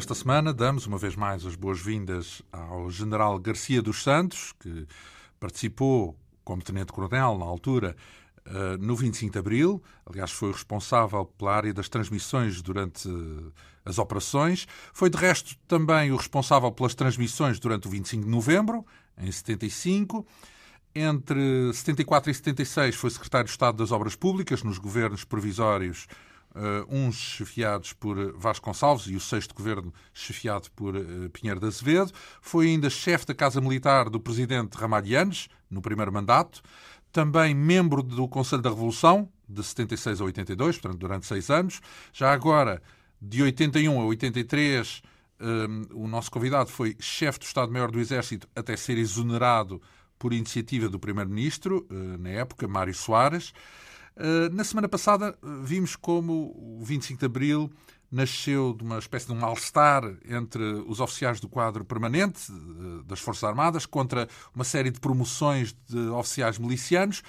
Esta semana damos uma vez mais as boas-vindas ao General Garcia dos Santos, que participou como Tenente-Coronel na altura eh, no 25 de Abril, aliás, foi responsável pela área das transmissões durante as operações. Foi, de resto, também o responsável pelas transmissões durante o 25 de Novembro, em 75. Entre 74 e 76 foi secretário de Estado das Obras Públicas nos governos provisórios Uh, uns chefiados por Vasconcelos e o sexto governo chefiado por uh, Pinheiro de Azevedo. Foi ainda chefe da Casa Militar do presidente Ramalhianes, no primeiro mandato. Também membro do Conselho da Revolução, de 76 a 82, portanto, durante seis anos. Já agora, de 81 a 83, um, o nosso convidado foi chefe do Estado-Maior do Exército até ser exonerado por iniciativa do Primeiro-Ministro, uh, na época, Mário Soares. Eh, na semana passada eh, vimos como o 25 de Abril nasceu de uma espécie de um mal-estar entre os oficiais do quadro permanente eh, das Forças Armadas contra uma série de promoções de oficiais milicianos.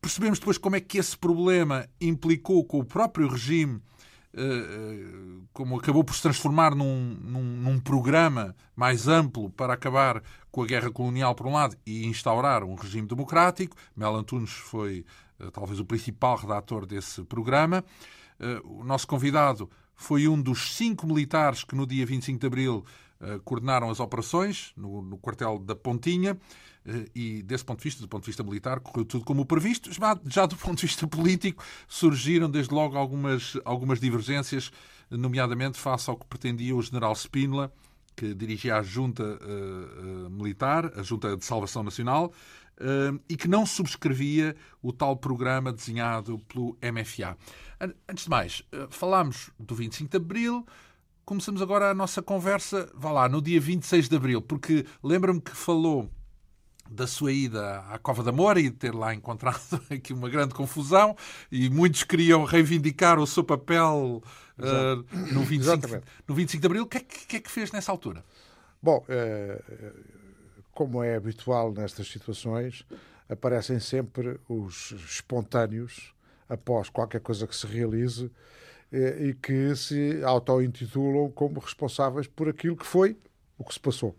Percebemos depois como é que esse problema implicou com o próprio regime como acabou por se transformar num, num, num, programa mais amplo para acabar com a guerra colonial, por um lado, e instaurar um regime democrático. Mel Antunes foi talvez o principal redator desse programa. Eh, o nosso convidado foi um dos cinco militares que no dia 25 de abril eh, coordenaram as operações no, no, quartel da Pontinha e desse ponto de vista, do ponto de vista militar, correu tudo como previsto. Já, já do ponto de vista político surgiram desde logo algumas, algumas divergências, nomeadamente face ao que pretendia o general Spínola, que dirigia a junta uh, uh, militar, a junta de salvação nacional, e que não subscrevia o tal programa desenhado pelo MFA. Antes de mais, eh, falámos do 25 de Abril, começamos agora a nossa conversa, vá lá, no dia 26 de Abril, porque lembra-me que falou da sua ida à Cova da Moura e de ter lá encontrado aqui uma grande confusão e muitos queriam reivindicar o seu papel uh, no, 25, no 25 de Abril. O que é que, que, é que fez nessa altura? Bom, uh, como é habitual nestas situações, aparecem sempre os espontâneos após qualquer coisa que se realize eh, e que se auto-intitulam como responsáveis por aquilo que foi o que se passou.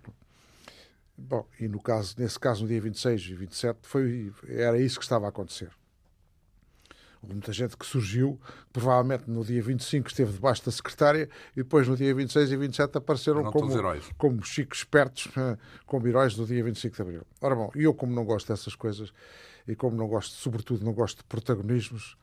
Bom, e no caso, nesse caso, no dia 26 e 27, foi, era isso que estava a acontecer. Houve muita gente que surgiu, provavelmente no dia 25 esteve debaixo da secretária e depois no dia 26 e 27 apareceram como, como chicos espertos, eh, como heróis do dia 25 de Abril. Ora bom, e eu como não gosto dessas coisas e como não gosto, sobretudo não gosto de protagonismos,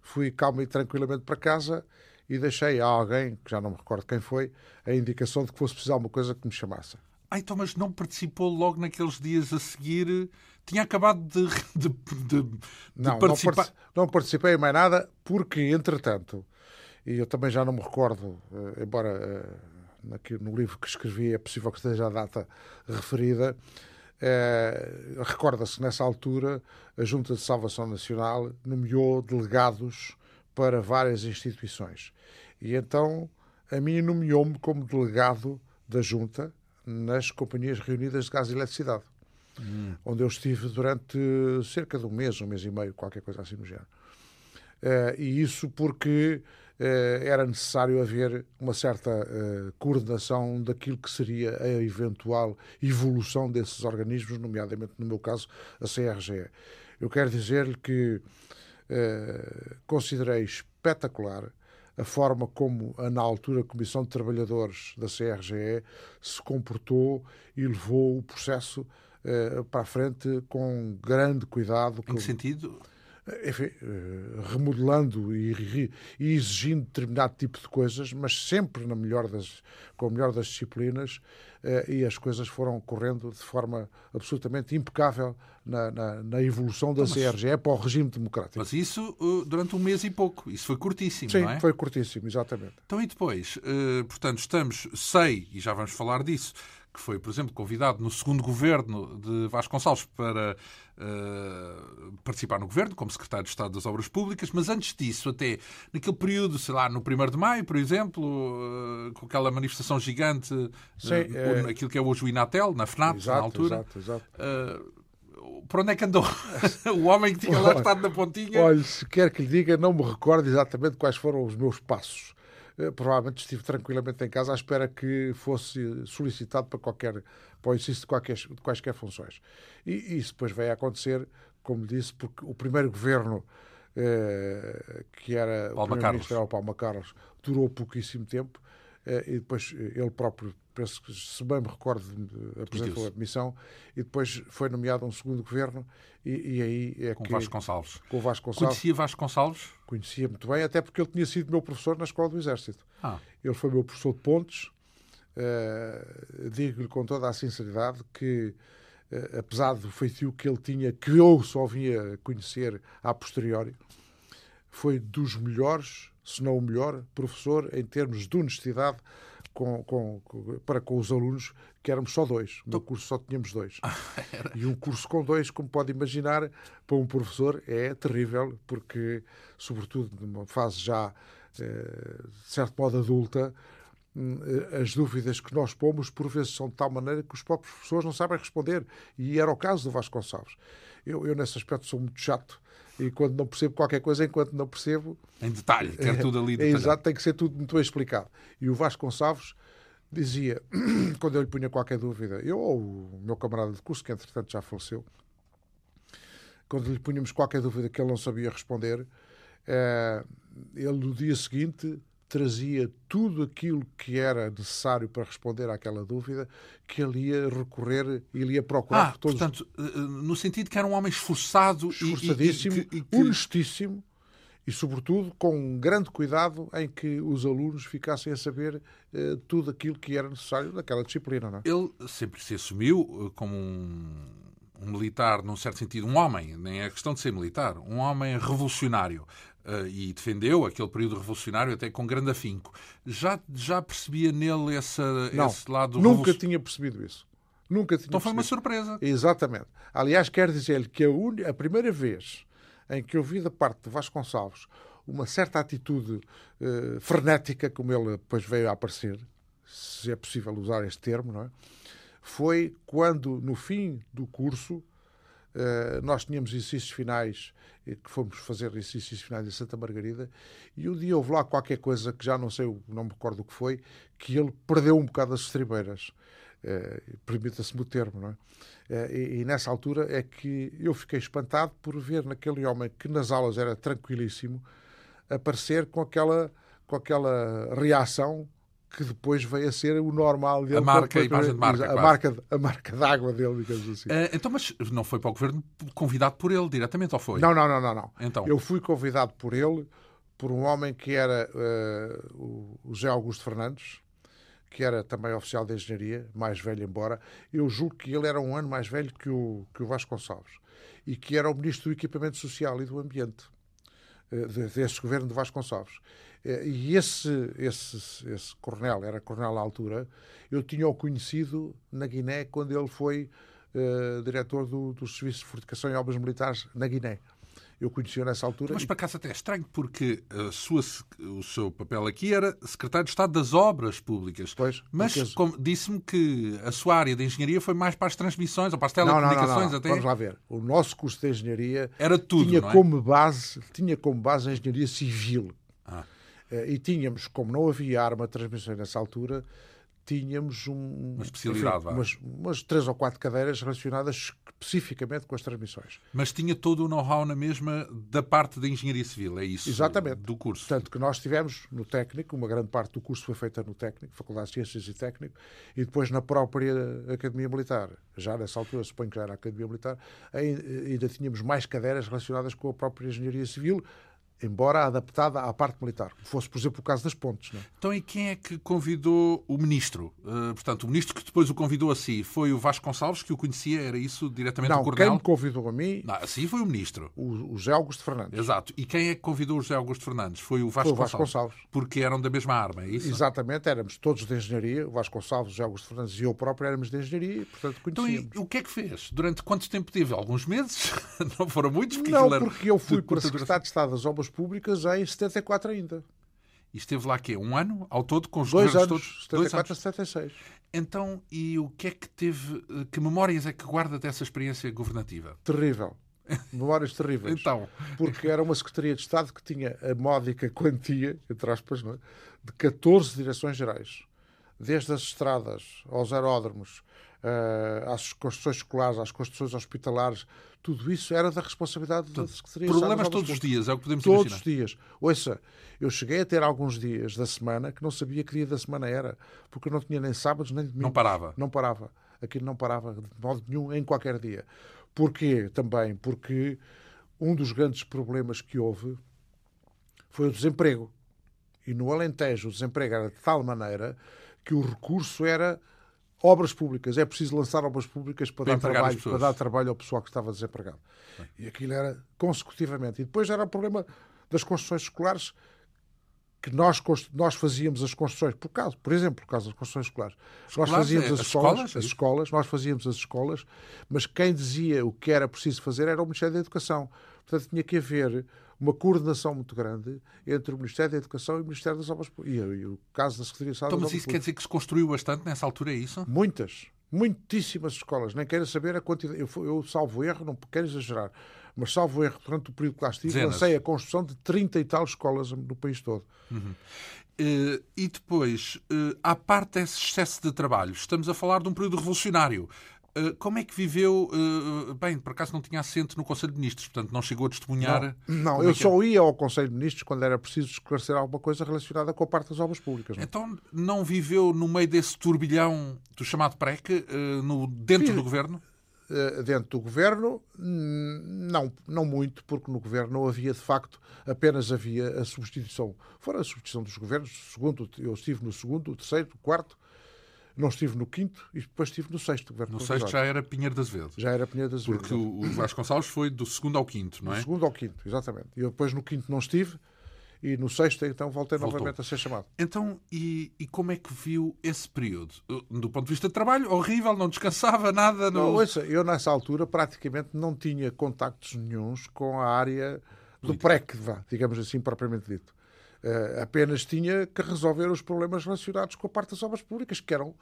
fui calma e tranquilamente para casa e deixei a alguém, que já não me recordo quem foi, a indicação de que fosse precisar alguma coisa que me chamasse. Ah, então, mas não participou logo naqueles dias a seguir? Tinha acabado de, de, de, de não, participar. Não, não participei em mais nada, porque, entretanto, e eu também já não me recordo, eh, embora eh, aqui no livro que escrevi é possível que esteja a data referida, eh, recorda-se que nessa altura a Junta de Salvação Nacional nomeou delegados para várias instituições. E então a mim nomeou-me como delegado da Junta nas companhias reunidas de gás e eletricidade, hum. onde eu estive durante cerca de um mês, um mês e meio, qualquer coisa assim no género. Uh, e isso porque uh, era necessário haver uma certa uh, coordenação daquilo que seria a eventual evolução desses organismos, nomeadamente, no meu caso, a CRGE. Eu quero dizer-lhe que considerei espetacular a forma como, na altura, a Comissão de Trabalhadores da CRGE se comportou e levou o processo eh, para a frente com grande cuidado. Em que sentido? Enfim, eh, remodelando e, e, exigindo determinado tipo de coisas, mas sempre na melhor das, com a melhor das disciplinas, eh, e as coisas foram correndo de forma absolutamente impecável na, na, na evolução da então, mas, CRGE para o regime democrático. Mas isso uh, durante um mês e pouco, isso foi curtíssimo, Sim, não é? foi curtíssimo, exatamente. Então e depois, portanto, estamos, sei, e já vamos falar disso, que foi, por exemplo, convidado no segundo governo de Vasconcelos para uh, participar no governo, como secretário de Estado das Obras Públicas, mas antes disso, até naquele período, sei lá, no 1 de maio, por exemplo, uh, com aquela manifestação gigante, Sim, uh, aquilo que é hoje o Inatel, na FNAP, exato, na altura. Exato, exato. por onde é que andou? o homem que tinha lá estado na pontinha. Olha, se quer que lhe diga, não me recordo exatamente quais foram os meus passos. Eh, provavelmente estive tranquilamente em casa à espera que fosse solicitado para qualquer para o exercício de, qualquer, de quaisquer funções. E, e isso depois vai acontecer, como disse, porque o primeiro governo eh, que era Palma o primeiro-ministro Palma Carlos, durou pouquíssimo tempo e depois ele próprio penso que, se bem me recordo, apresentou a admissão e depois foi nomeado um segundo governo e, e aí é com que... Vasco Gonçalves. Com Vasco Gonçalves. Conhecia Vasco Gonçalves? Conhecia muito bem, até porque ele tinha sido meu professor na Escola do Exército. Ah. Ele foi meu professor de pontos. Uh, Digo-lhe com toda a sinceridade que, uh, apesar do feitio que ele tinha, que eu só vinha conhecer a posteriori, foi dos melhores, se não o melhor, professor em termos de honestidade com, com, para com os alunos, que éramos só dois. No curso só tínhamos dois. e um curso com dois, como pode imaginar, para um professor é terrível, porque, sobretudo numa fase já, eh, de certo modo, adulta, hum, as dúvidas que nós pomos, por vezes, são de tal maneira que os próprios professores não sabem responder. E era o caso do Vasco Gonçalves. Eu, eu nesse aspecto, sou muito chato e quando não percebo qualquer coisa, enquanto não percebo. Em detalhe, quer tudo ali É, exato, tem que ser tudo muito bem explicado. E o Vasco Gonçalves dizia, quando eu lhe punha qualquer dúvida, eu ou o meu camarada de curso, que entretanto já faleceu, quando lhe punhamos qualquer dúvida que ele não sabia responder, eh, ele no dia seguinte trazia tudo aquilo que era necessário para responder àquela dúvida, que ele ia recorrer, ele ia procurar ah, por todos. Portanto, eh, no sentido que era um homem esforçado esforçadíssimo, e, e, e honestíssimo e, sobretudo, com um grande cuidado em que os alunos ficassem a saber eh, tudo aquilo que era necessário daquela disciplina. Não é? Ele sempre se assumiu como um, um militar, num certo sentido, um homem, nem é questão de ser militar, um homem revolucionário. Uh, e defendeu aquele período revolucionário até com grande afinco. Já, já percebia nele essa, Não, esse lado Nunca tinha percebido isso. Nunca tinha então foi percebido. uma surpresa. Exatamente. Aliás, quero dizer-lhe que a, un... a, primeira vez em que eu vi da parte de Vasconcelos uma certa atitude uh, frenética, como ele depois veio a aparecer, se é possível usar este termo, não é? foi quando, no fim do curso, nós tínhamos exercícios finais que fomos fazer exercícios finais em Santa Margarida, e um dia houve lá qualquer coisa que já não sei, não me recordo o que foi, que ele perdeu um bocado as estribeiras. Uh, Permita-se-me o termo, não é? Uh, e, e, nessa altura é que eu fiquei espantado por ver naquele homem que nas aulas era tranquilíssimo aparecer com aquela, com aquela reação que depois veio a ser o normal dele. A marca, a imagem de marca. A marca, a marca d'água dele, digamos assim. Uh, então, mas não foi para o governo convidado por ele diretamente, ou foi? Não, não, não, não. não. Então. Eu fui convidado por ele, por um homem que era uh, o José Augusto Fernandes, que era também oficial de engenharia, mais velho embora. Eu julgo que ele era um ano mais velho que o, que o Vasco Gonçalves. E que era o ministro do Equipamento Social e do Ambiente, uh, desse governo de Vasco Gonçalves. E esse, esse, esse coronel, era coronel à altura, eu tinha-o conhecido na Guiné quando ele foi uh, diretor do, do Serviço de Fortificação e Obras Militares na Guiné. Eu conheci-o nessa altura. Mas para cá até é estranho, porque a sua, o seu papel aqui era secretário de Estado das Obras Públicas. Pois, mas disse-me que a sua área de engenharia foi mais para as transmissões ou para as telecomunicações não, não, não, até. Vamos lá ver. O nosso curso de engenharia era tudo, tinha, é? como base, tinha como base a engenharia civil. Ah. E tínhamos, como não havia arma de transmissão nessa altura, tínhamos um, uma especialidade, enfim, umas, umas, três ou quatro cadeiras relacionadas especificamente com as transmissões. Mas tinha todo o know-how na mesma da parte da engenharia civil, é isso? Exatamente. Do curso. Tanto que nós tivemos no técnico, uma grande parte do curso foi feita no técnico, Faculdade de Ciências e Técnico, e depois na própria Academia Militar. Já nessa altura, suponho que já era a Academia Militar, ainda tínhamos mais cadeiras relacionadas com a própria engenharia civil, embora adaptada à parte militar, como fosse, por exemplo, o caso das pontes. Não é? Então, e quem é que convidou o ministro? Uh, portanto, o ministro que depois o convidou a si foi o Vasco Gonçalves, que o conhecia, era isso, diretamente não, do coronel? quem me convidou a mim... Não, assim foi o ministro. O, o José Augusto Fernandes. Exato. E quem é que convidou o José Augusto Fernandes? Foi o Vasco, foi o. Porque eram da mesma arma, é isso? Exatamente, éramos todos de engenharia, o Vasco Gonçalves, o José Augusto Fernandes e eu próprio éramos de engenharia, e, portanto conhecíamos. Então, e o que é que fez? Durante quanto tempo teve? Alguns meses? não foram muitos? Porque não, porque eu fui para secretário de Estado das Obras Públicas em 74 ainda. E esteve lá quê? Um ano ao todo com os dois anos, todos? 74 dois anos. a 76. Então, e o que é que teve, que memórias é que guarda dessa experiência governativa? Terrível. Memórias terríveis. então. Porque era uma Secretaria de Estado que tinha a módica quantia, entre aspas, é? de 14 direções-gerais, desde as estradas aos aeródromos, uh, às construções escolares, às construções hospitalares, tudo isso era da responsabilidade da Secretaria Problemas todos os dias, é o que podemos todos imaginar. Todos os dias. Ouça, eu cheguei a ter alguns dias da semana que não sabia que dia da semana era, porque eu não tinha nem sábados nem domingos. Não parava. Não parava. Aquilo não parava de modo nenhum em qualquer dia. Porquê? Também porque um dos grandes problemas que houve foi o desemprego. E no Alentejo o desemprego era de tal maneira que o recurso era obras públicas. É preciso lançar obras públicas para, para dar, trabalho, para dar trabalho ao pessoal que estava desempregado. Bem. E aquilo era consecutivamente. E depois era o problema das construções escolares que nós, nós fazíamos as construções, por caso, por exemplo, por causa das construções escolares, escolares nós fazíamos é, as, as escolas, escolas, as escolas, nós fazíamos as escolas, mas quem dizia o que era preciso fazer era o Ministério da Educação. Portanto, tinha que haver uma coordenação muito grande entre o Ministério da Educação e o Ministério das Obras Públicas. E, e, o caso da Secretaria de Estado então, Mas isso quer dizer que se construiu bastante nessa altura, é isso? Muitas. Muitíssimas escolas. Nem quero saber a quantidade. Eu, eu salvo erro, não quero exagerar, mas salvo erro, durante o período que lá estive, lancei a construção de 30 e tal escolas no país todo. Uhum. Uh, e depois, uh, à parte desse excesso de trabalho, estamos a falar de um período revolucionário. Uh, como é que viveu? bem, por acaso não tinha assento no Conselho de Ministros, portanto não chegou a testemunhar. Não, não eu é só ia ao Conselho de Ministros quando era preciso esclarecer alguma coisa relacionada com a parte das obras públicas. Não? Então não viveu no meio desse turbilhão do chamado PREC, no, dentro do governo? Eh, dentro do governo, não, não muito, porque no governo não havia, de facto, apenas havia a substituição. Fora a substituição dos governos, segundo, eu estive no segundo, o terceiro, o quarto, não estive no quinto e depois estive no sexto governo. No sexto já era Pinheiro das Vezes. Já era Pinheiro das Vezes. Porque o Vasconcelos foi do segundo ao quinto, não é? Do segundo ao quinto, exatamente. E eu depois no quinto não estive e no sexto, então, voltei Voltou. novamente a ser chamado. Então, e, e, como é que viu esse período? Do ponto de vista de trabalho, horrível, não descansava nada? No... Não, ouça, eu nessa altura praticamente não tinha contactos nenhums com a área do PREC, digamos assim, propriamente dito. Uh, apenas tinha que resolver os problemas relacionados com a parte das obras públicas, que eram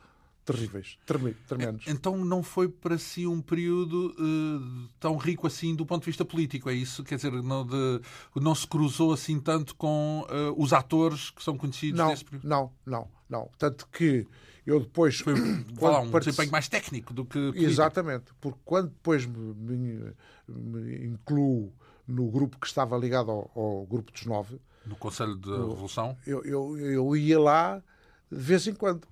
terríveis, tremendos. Então não foi para si um período uh, tão rico assim do ponto de vista político, é isso? Quer dizer, não, de, não se cruzou assim tanto com uh, os atores que são conhecidos não, nesse período? Não, não, não. Tanto que eu depois... Foi um partic... desempenho mais técnico do que político. Exatamente, porque quando depois me, me, me incluo no grupo que estava ligado ao, ao grupo dos nove... No Conselho de Revolução? Eu, eu, eu ia lá de vez em quando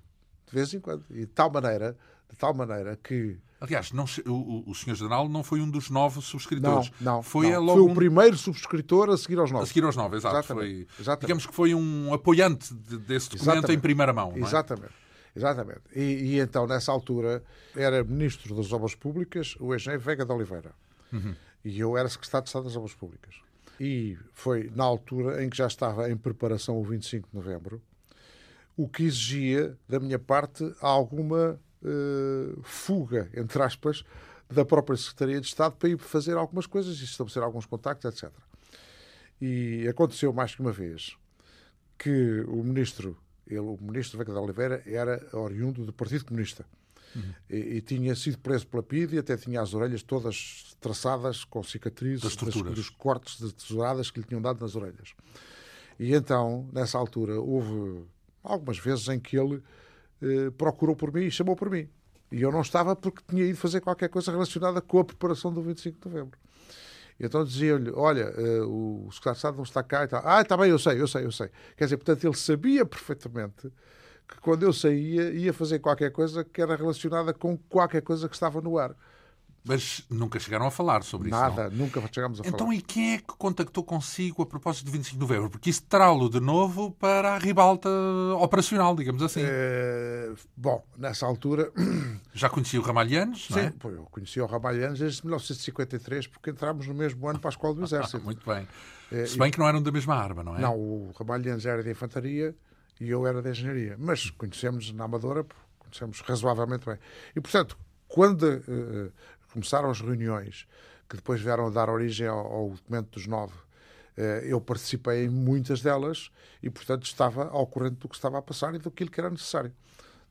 de vez em quando. E de tal maneira, de tal maneira que. Aliás, não, o, o Sr. General não foi um dos nove subscritores. Não, não. Foi, não. foi o um... primeiro subscritor a seguir aos nove. A seguir aos nove, exato. Exatamente. Foi, Exatamente. Digamos que foi um apoiante de, desse documento Exatamente. em primeira mão. É? Exatamente. Exatamente. E, e, então, nessa altura, era Ministro das Obras Públicas o engenheiro Vega de Oliveira. Uhum. E eu era Secretário de Estado das Obras Públicas. E foi na altura em que já estava em preparação o 25 de novembro, o que exigia, da minha parte, alguma uh, fuga, entre aspas, da própria Secretaria de Estado para ir fazer algumas coisas e estabelecer alguns contactos, etc. E aconteceu mais que uma vez que o ministro, ele, o ministro Veiga de Oliveira, era oriundo do Partido Comunista. Uhum. E, e, tinha sido preso pela PID e até tinha as orelhas todas traçadas com cicatrizes das das, dos cortes de tesouradas que lhe tinham dado nas orelhas. E então, nessa altura, houve algumas vezes em que ele eh, procurou por mim e chamou por mim. E eu não estava porque tinha ido fazer qualquer coisa relacionada com a preparação do 25 de novembro. Então dizia-lhe: Olha, uh, o secretário de Estado não está cá e tal. Ah, está bem, eu sei, eu sei, eu sei. Quer dizer, portanto, ele sabia perfeitamente que quando eu saía ia fazer qualquer coisa que era relacionada com qualquer coisa que estava no ar. Mas nunca chegaram a falar sobre Nada, isso. Nada, nunca chegámos a então, falar. Então, e quem é que contactou consigo a propósito de 25 de novembro? Porque isso terá-lo de novo para a ribalta operacional, digamos assim. É... Bom, nessa altura. Já conhecia o Ramalhianos? Sim, não é? pô, eu conhecia o Ramalhianos desde 1953, porque entramos no mesmo ano para a Escola do Exército. Muito bem. É, Se bem e... que não eram da mesma arma, não é? Não, o Ramalhianos era de infantaria e eu era de engenharia. Mas conhecemos na Amadora, conhecemos razoavelmente bem. E, portanto, quando uh, começaram as reuniões que depois vieram a dar origem ao, ao documento dos nove. Eh, eu participei em muitas delas e, portanto, estava ao corrente do que estava a passar e do que era necessário.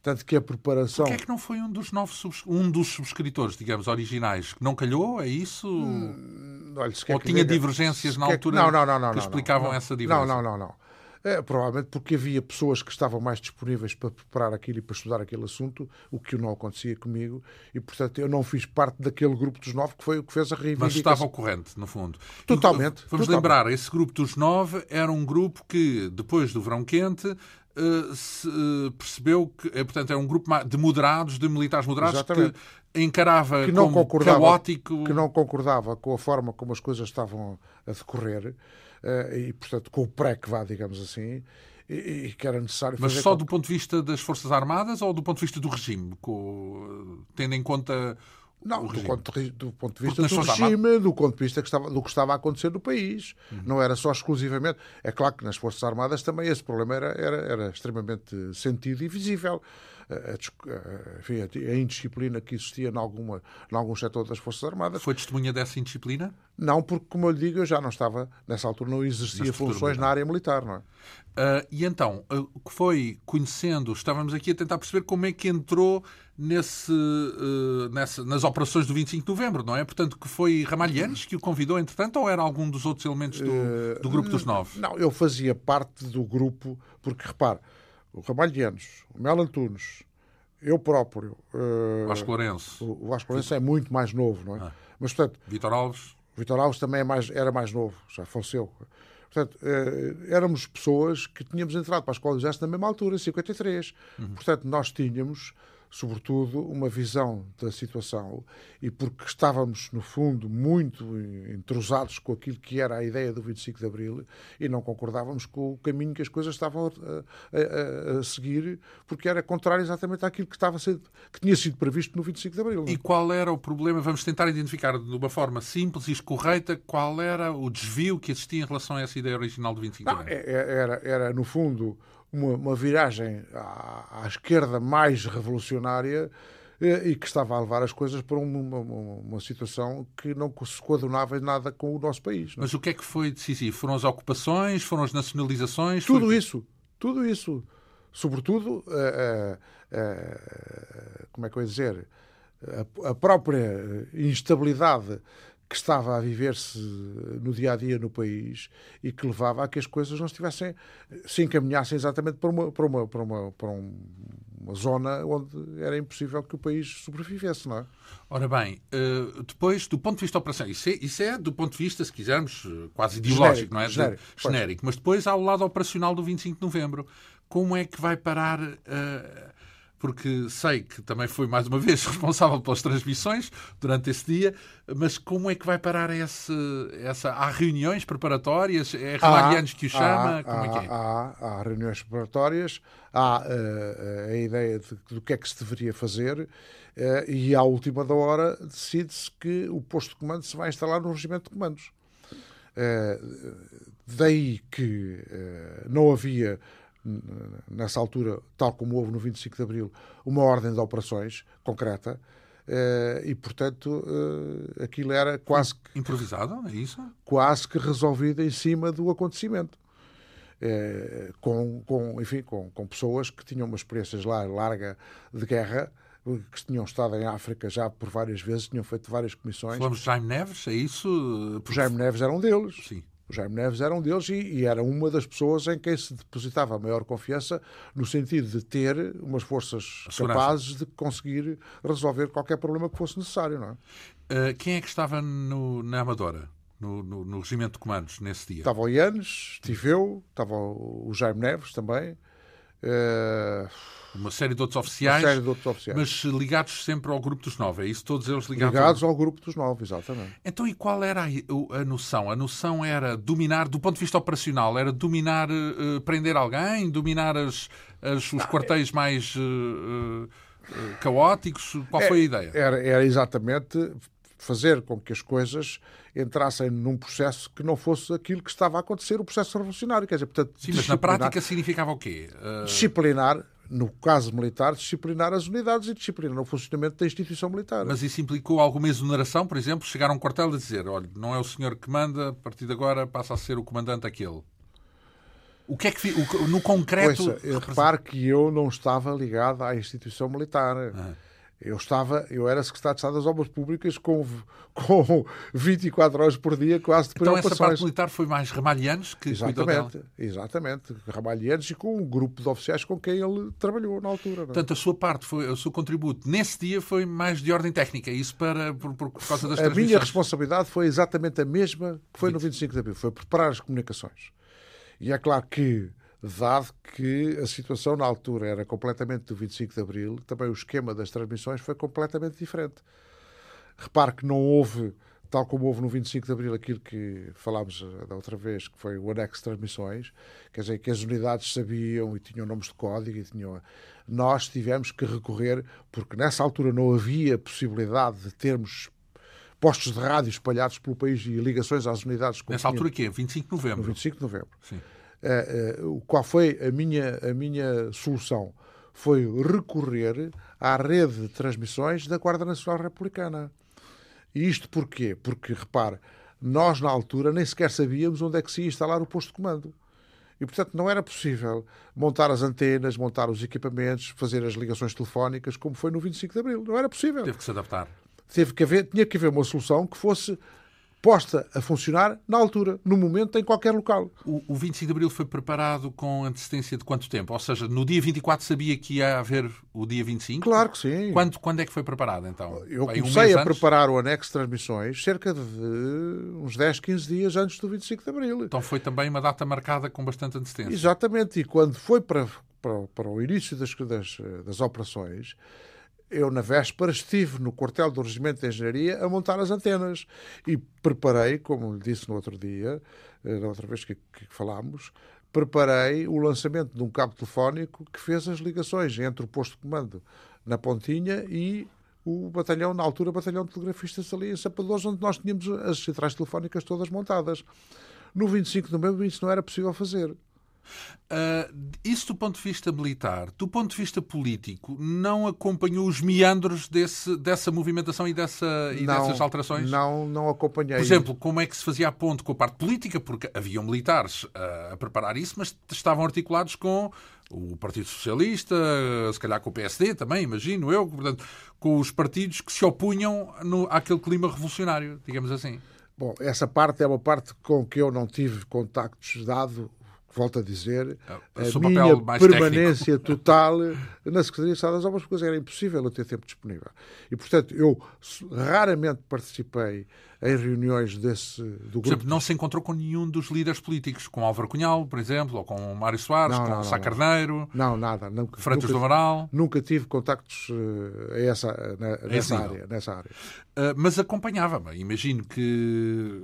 Tanto que a preparação. Porquê é que não foi um dos nove um dos subscritores, digamos, originais? Que não calhou? É isso? Hum, olha, Ou tinha divergências na altura não, não, não, não, que explicavam essa divergência? Não, não, não. não. É, provavelmente porque havia pessoas que estavam mais disponíveis para preparar aquilo e para estudar aquele assunto, o que não acontecia comigo, e portanto eu não fiz parte daquele grupo dos nove que foi o que fez a reivindicação. Mas estava ao corrente, no fundo. Totalmente. E, vamos totalmente. lembrar, esse grupo dos nove era um grupo que, depois do verão quente, uh, se, uh, percebeu que, é, portanto, era um grupo de moderados, de militares moderados, Exatamente. que encarava que não como concordava, caótico... Que não concordava com a forma como as coisas estavam a decorrer, e, portanto, com o pré que vá, digamos assim, e, e, que era necessário Mas só do ponto de vista das Forças Armadas ou do ponto de vista do regime, com, tendo em conta não, do ponto, do ponto, de vista do regime, do ponto de vista que estava, do que estava a acontecer no país. Uhum. Não era só exclusivamente. É claro que nas Forças Armadas também esse problema era, era, era extremamente sentido e visível a, enfim, a indisciplina que existia em, alguma, em algum setor das Forças Armadas. Foi testemunha dessa indisciplina? Não, porque, como eu lhe digo, eu já não estava, nessa altura, não exercia funções na área militar, não é? Uh, e então, o uh, que foi conhecendo, estávamos aqui a tentar perceber como é que entrou nesse, uh, nessa, nas operações do 25 de novembro, não é? Portanto, que foi Ramalhianes que o convidou, entretanto, ou era algum dos outros elementos do, do grupo dos nove? Não, eu fazia parte do grupo, porque repare, o Ramalhianos, o Mel Antunes, eu próprio. Uh, Vasco Lourenço. O Vasco Lourenço é muito mais novo, não é? Ah. Mas, portanto. Vitor Alves. Vitor Alves também é mais, era mais novo, já faleceu. Portanto, uh, éramos pessoas que tínhamos entrado para a Escola Exército na mesma altura, em 53. Uhum. Portanto, nós tínhamos sobretudo, uma visão da situação e porque estávamos, no fundo, muito entrosados com aquilo que era a ideia do 25 de Abril e não concordávamos com o caminho que as coisas estavam a, a, a seguir, porque era contrário exatamente àquilo que, estava ser, que tinha sido previsto no 25 de Abril. E qual era o problema? Vamos tentar identificar de uma forma simples e correta qual era o desvio que existia em relação a essa ideia original do 25 de Abril. Não, é, é, era, era, no fundo, uma, uma viragem à, à, esquerda mais revolucionária eh, e que estava a levar as coisas para uma, uma, uma, situação que não se coadunava em nada com o nosso país. Não? É? Mas o que é que foi decisivo? Foram as ocupações? Foram as nacionalizações? Tudo foi... isso. Tudo isso. Sobretudo, uh, uh, como é que eu ia dizer, a própria instabilidade que estava a viver-se no dia a dia no país e que levava a que as coisas não estivessem se encaminhassem exatamente para uma para uma para uma, para uma zona onde era impossível que o país sobrevivesse, não é? Ora bem, eh, depois do ponto de vista operacional, isso é, isso é do ponto de vista, se quisermos, quase ideológico, genérico, não é? Genérico, genérico. Mas depois há o lado operacional do 25 de novembro. Como é que vai parar uh, porque sei que também foi mais uma vez responsável pelas transmissões durante esse dia, mas como é que vai parar esse, essa. Há reuniões preparatórias? É Ramalhianos que o chama? Há, como é que é? Há, há reuniões preparatórias, há uh, a ideia de, do que é que se deveria fazer. Uh, e à última da hora decide-se que o posto de comando se vai instalar no regimento de comandos. Uh, daí que não havia nessa altura, tal como houve no 25 de Abril, uma ordem de operações concreta. Uh, e, portanto, uh, aquilo era quase que. Improvisado, é isso? Quase que resolvido em cima do acontecimento. Uh, com, com, enfim, com, com pessoas que tinham uma experiência lá larga de guerra, que tinham estado em África já por várias vezes, tinham feito várias comissões. Falamos de Jaime Neves, é isso? Jaime Neves era um deles. Sim. O Jaime Neves era um deles e, e, era uma das pessoas em quem se depositava a maior confiança no sentido de ter umas forças capazes de conseguir resolver qualquer problema que fosse necessário. Não é? Uh, quem é que estava no, na Amadora? No, no, no, regimento de comandos nesse dia? Estava o Ianes, estive eu, estava o Jaime Neves também. Uh, uma série de outros oficiais, uma série de outros oficiais. mas ligados sempre ao grupo dos nove, é isso? Todos eles ligados, ligados ao... ao grupo dos nove, exatamente. Então, e qual era a, a, noção? A noção era dominar, do ponto de vista operacional, era dominar, uh, prender alguém, dominar as, as os Não, quartéis é... mais uh, uh, caóticos? Qual é, foi a ideia? Era, era exatamente fazer com que as coisas entrassem num processo que não fosse aquilo que estava a acontecer, o processo revolucionário. Quer dizer, portanto, Sim, mas na prática significava o quê? Uh... Disciplinar no caso militar, disciplinar as unidades e disciplinar o funcionamento da instituição militar. Mas isso implicou alguma exoneração, por exemplo? Chegar a um quartel e dizer, olha, não é o senhor que manda, a partir de agora passa a ser o comandante aquele. O que é que no concreto... Pois, repare que eu não estava ligado à instituição militar. Ah. Eu estava, eu era secretário de Estado das Obras Públicas com, com 24 horas por dia, quase de Então essa parte militar foi mais Ramalhianos que Exatamente, exatamente. Ramalhianos e com um grupo de oficiais com quem ele trabalhou na altura. É? Portanto, a sua parte, foi, o seu contributo nesse dia foi mais de ordem técnica, isso para, por, por causa das A minha responsabilidade foi exatamente a mesma que foi no 25 de Abril, foi preparar as comunicações. E é claro que dado que a situação na altura era completamente do 25 de Abril, também o esquema das transmissões foi completamente diferente. Repare que não houve, tal como houve no 25 de Abril, aquilo que falámos da outra vez, que foi o anexo de transmissões, quer dizer, que as unidades sabiam e tinham nomes de código e tinham... Nós tivemos que recorrer, porque nessa altura não havia possibilidade de termos postos de rádio espalhados pelo país e ligações às unidades. Nessa altura que é? 25 de novembro? No 25 de novembro. Sim. Uh, uh, qual foi a minha, a minha solução? Foi recorrer à rede de transmissões da Guarda Nacional Republicana. E isto porquê? Porque, repare, nós na altura nem sequer sabíamos onde é que se ia instalar o posto de comando. E, portanto, não era possível montar as antenas, montar os equipamentos, fazer as ligações telefónicas, como foi no 25 de Abril. Não era possível. Teve que se adaptar. Teve que haver, tinha que haver uma solução que fosse posta a funcionar na altura, no momento, em qualquer local. O, o 25 de Abril foi preparado com antecedência de quanto tempo? Ou seja, no dia 24 sabia que ia haver o dia 25? Claro que sim. Quando, quando é que foi preparado, então? Eu comecei um a antes? preparar o anexo de transmissões cerca de uns 10, 15 dias antes do 25 de Abril. Então foi também uma data marcada com bastante antecedência. Exatamente. E quando foi para, para, para o início das, das, das operações, eu, na véspera, estive no quartel do Regimento de Engenharia a montar as antenas e preparei, como lhe disse no outro dia, na outra vez que, que falámos, preparei o lançamento de um cabo telefónico que fez as ligações entre o posto de comando na Pontinha e o batalhão, na altura, o batalhão de telegrafistas ali em Sapadores, onde nós tínhamos as centrais telefónicas todas montadas. No 25 de novembro isso não era possível fazer. Uh, isso do ponto de vista militar, do ponto de vista político, não acompanhou os meandros desse, dessa movimentação e, dessa, e não, dessas alterações? Não, não acompanhei. Por exemplo, como é que se fazia a ponte com a parte política? Porque haviam militares a, a preparar isso, mas estavam articulados com o Partido Socialista, se calhar com o PSD também, imagino eu, portanto, com os partidos que se opunham no, àquele clima revolucionário, digamos assim. Bom, essa parte é uma parte com que eu não tive contactos, dado volto a dizer, a, a minha permanência técnico. total na Secretaria de Estado das Obras, porque era impossível eu ter tempo disponível. E, portanto, eu raramente participei em reuniões desse, do grupo. Por exemplo, não se encontrou com nenhum dos líderes políticos, com Álvaro Cunhal, por exemplo, ou com Mário Soares, não, com não, Sá Carneiro? Não, nada. Nunca, Freitas nunca, do Amaral? Nunca tive contactos uh, essa, na, nessa, área, nessa área. Uh, mas acompanhava-me. Imagino que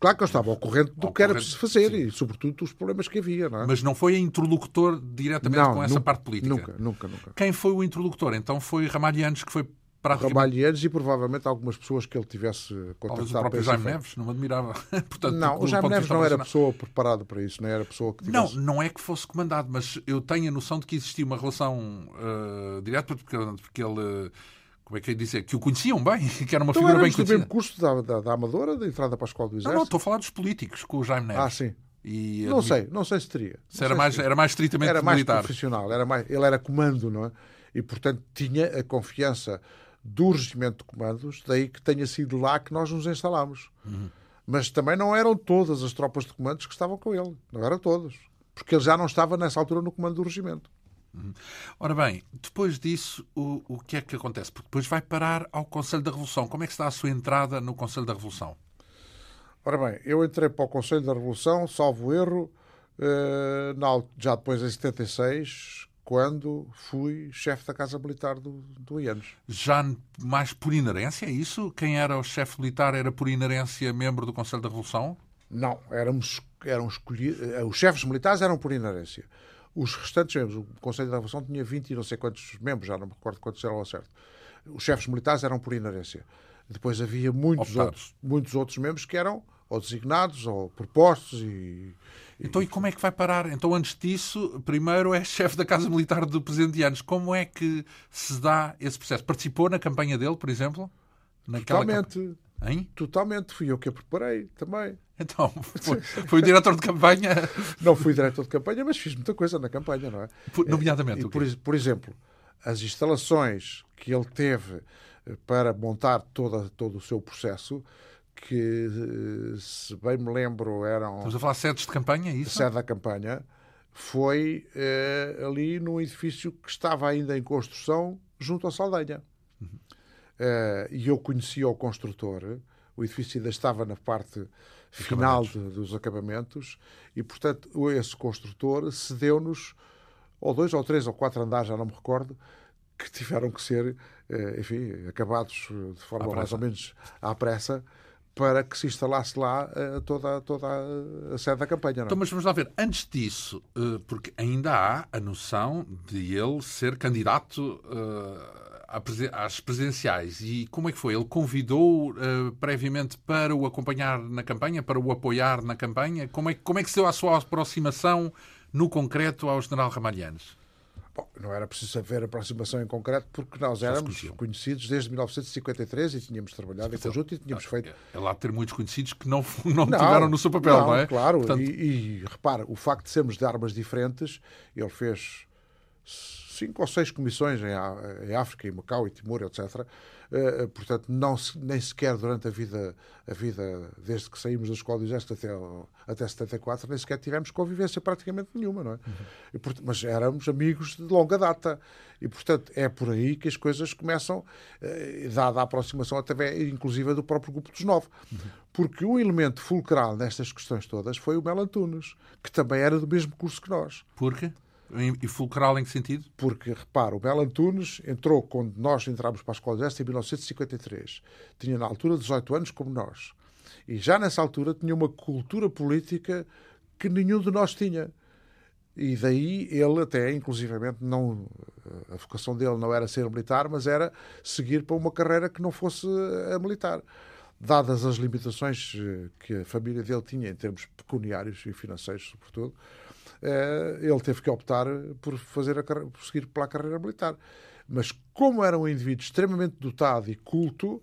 Claro que eu estava ao corrente do ao que era preciso fazer sim. e, sobretudo, dos problemas que havia. Não é? Mas não foi interlocutor diretamente não, com essa nunca, parte política? Nunca, nunca, nunca. Quem foi o interlocutor? Então foi Ramalhianos, que foi para Ramalhianos e provavelmente algumas pessoas que ele tivesse contactado. Talvez o próprio Jaime Neves, não me admirava. Portanto, não, o Jaime Neves não era pessoa preparada para isso, não era pessoa que tivesse... Não, não é que fosse comandado, mas eu tenho a noção de que existia uma relação uh, direta, porque, porque ele como é que é dizer, que o conheciam bem, que era uma então, figura bem conhecida. do mesmo curso da, da, da, Amadora, da entrada para a Escola do Exército? Não, não, estou a falar dos políticos, com o Jaime Neves. Ah, sim. E, não sei, não sei se teria. Se era, mais, se era mais estritamente era militar. mais profissional, era mais, ele era comando, não é? E, portanto, tinha a confiança do regimento de comandos, daí que tenha sido lá que nós nos instalámos. Uhum. Mas também não eram todas as tropas de comandos que estavam com ele, não eram todas. Porque ele já não estava nessa altura no comando do regimento. Ora bem, depois disso, o, o que é que acontece? Porque depois vai parar ao Conselho da Revolução. Como é que está a sua entrada no Conselho da Revolução? Ora bem, eu entrei para o Conselho da Revolução, salvo erro, eh, já depois em 76, quando fui chefe da Casa Militar do, do IANES. Já mais por inerência, é isso? Quem era o chefe militar era por inerência membro do Conselho da Revolução? Não, éramos, eram escolhidos, eh, os chefes militares eram por inerência. Os restantes membros, o Conselho da Revolução tinha 20 e não sei quantos membros, já não me recordo quantos eram ao certo. Os chefes militares eram por inerência. Depois havia muitos, outros, muitos outros membros que eram ou designados ou propostos e, então, e como é que vai parar? Então, antes disso, primeiro é chefe da Casa Militar do Presidente de Anos. Como é que se dá esse processo? Participou na campanha dele, por exemplo? Naquela Totalmente. Camp... Hein? Totalmente. Fui eu que a preparei também. Então, foi, foi o diretor de campanha? Não fui diretor de campanha, mas fiz muita coisa na campanha, não é? Por, nomeadamente, e, por, por, exemplo, as instalações que ele teve eh, para montar toda, todo o seu processo, que, eh, se bem me lembro, eram. Estamos a falar sedes de campanha, é isso? Sede da campanha, foi eh, ali num edifício que estava ainda em construção, junto à Saldanha. Eh, e eu conhecia o construtor, o edifício ainda estava na parte final de, dos acabamentos, e, portanto, esse construtor cedeu-nos, ou dois, ou três, ou quatro andares, já não me recordo, que tiveram que ser, eh, enfim, acabados de forma mais ou menos à pressa, para que se instalasse lá toda, toda a sede da campanha. Não? É? Então, mas vamos lá ver, antes disso, porque ainda há a noção de ele ser candidato às presidenciais. E como é que foi? Ele convidou previamente para o acompanhar na campanha, para o apoiar na campanha? Como é, como é que se deu a sua aproximação no concreto ao general Ramalhianes? Bom, não era preciso haver aproximação em concreto porque nós éramos conhecidos desde 1953 e tínhamos trabalhado em conjunto e tínhamos feito. É lá ter muitos conhecidos que não, não, não tiveram no seu papel, não, não é? Claro, Portanto... e, e repara, o facto de sermos de armas diferentes, ele fez cinco ou seis comissões em, África, em Macau e Timor, etc. Uh, portanto, não, nem sequer durante a vida, a vida, desde que saímos da escola do Exército até, até 74, nem sequer tivemos convivência praticamente nenhuma, não é? Uhum. E, mas éramos amigos de longa data. E, portanto, é por aí que as coisas começam, uh, dada a aproximação até inclusive do próprio grupo dos nove. Uhum. Porque um elemento fulcral nestas questões todas foi o Mel Antunes, que também era do mesmo curso que nós. Por quê? E fulcral em que sentido? Porque, repara, o Belo Antunes entrou quando nós entramos para a Escola de Exército em 1953. Tinha, na altura, 18 anos, como nós. E já nessa altura tinha uma cultura política que nenhum de nós tinha. E daí ele até, inclusivamente, não, a vocação dele não era ser militar, mas era seguir para uma carreira que não fosse a militar. Dadas as limitações eh, que a família dele tinha em termos pecuniários e financeiros, sobretudo, ele teve que optar por, fazer a, por seguir pela carreira militar. Mas como era um indivíduo extremamente dotado e culto,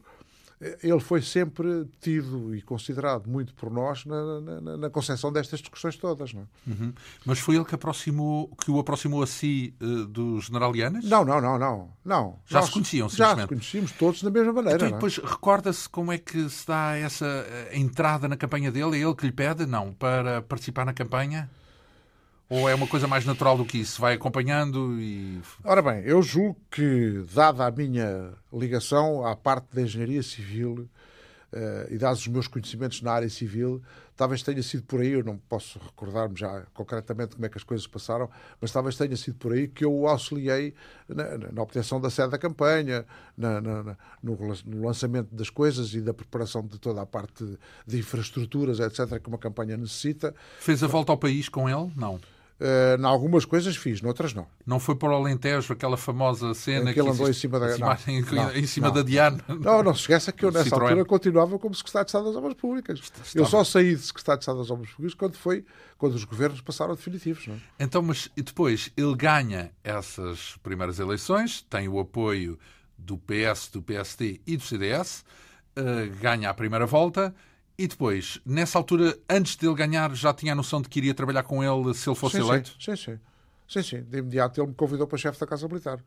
eh, ele foi sempre tido e considerado muito por nós na, na, na concepção destas discussões todas. Não é? uhum. Mas foi ele que, aproximou, que o aproximou a si uh, dos generalianos? Não, não, não, não. não. Já nós, se conheciam, Já se conhecíamos todos da mesma maneira. Então, e é? depois, recorda-se como é que se dá essa entrada na campanha dele? É ele que lhe pede, não, para participar na campanha? Ou é uma coisa mais natural do que isso? Vai acompanhando e. Ora bem, eu julgo que, dada a minha ligação à parte da engenharia civil uh, e dados os meus conhecimentos na área civil, talvez tenha sido por aí, eu não posso recordar-me já concretamente como é que as coisas passaram, mas talvez tenha sido por aí que eu o auxiliei na, na obtenção da sede da campanha, na, na, no, no, lançamento das coisas e da preparação de toda a parte de, de infraestruturas, etc., que uma campanha necessita. Fez a volta ao país com ele? Não. Uh, em algumas coisas fiz, noutras não. Não foi para o Alentejo, aquela famosa cena que ele andou em cima da, em, não, em cima não, da Diana. Não, não se esqueça que eu nessa Citroën. altura continuava como secretário de Estado das Obras Públicas. Está, eu só saí de secretário de Estado das Obras Públicas quando foi quando os governos passaram definitivos. Não? É? Então, mas e depois ele ganha essas primeiras eleições, tem o apoio do PS, do PSD e do CDS, uh, eh, ganha a primeira volta e depois, nessa altura, antes dele ganhar, já tinha a noção de que iria trabalhar com ele se ele fosse sim, eleito? Sim, sim. Sim, sim. De imediato ele me convidou para chefe da Casa Militar.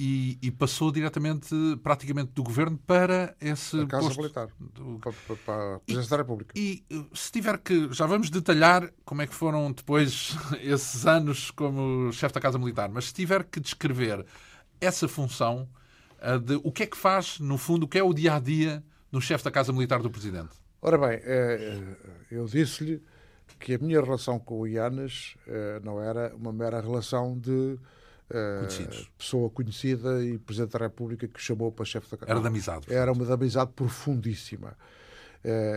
E, e, passou diretamente, praticamente, do governo para esse a Casa posto. Militar, do... para, para, para a Presidência da República. E se tiver que, já vamos detalhar como é que foram depois esses anos como chefe da Casa Militar, mas se tiver que descrever essa função de o que é que faz, no fundo, o que é o dia a dia no chefe da Casa Militar do Presidente. Ora bem, eh, eu disse-lhe que a minha relação com o Ianes eh, não era uma mera relação de eh, pessoa conhecida e Presidente da República que chamou para chefe da Câmara. Era de amizade. Era uma de amizade profundíssima.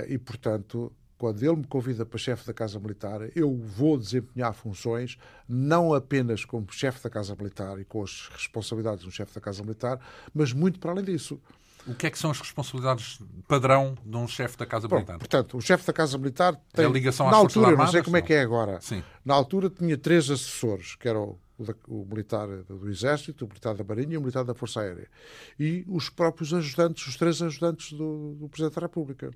E, portanto, quando ele me convida para chefe da Casa Militar, eu vou desempenhar funções não apenas como chefe da Casa Militar e com as responsabilidades do chefe da Casa Militar, mas muito para além disso. O que é que são as responsabilidades padrão de um chefe da Casa Bom, Militar? Portanto, o chefe da Casa Militar tem. É a ligação às na altura, Armadas, não sei como é que é agora. Sim. Na altura tinha três assessores, que era o, o, militar do Exército, o militar da Marinha e o militar da Força Aérea. E os próprios ajudantes, os três ajudantes do, do Presidente da República.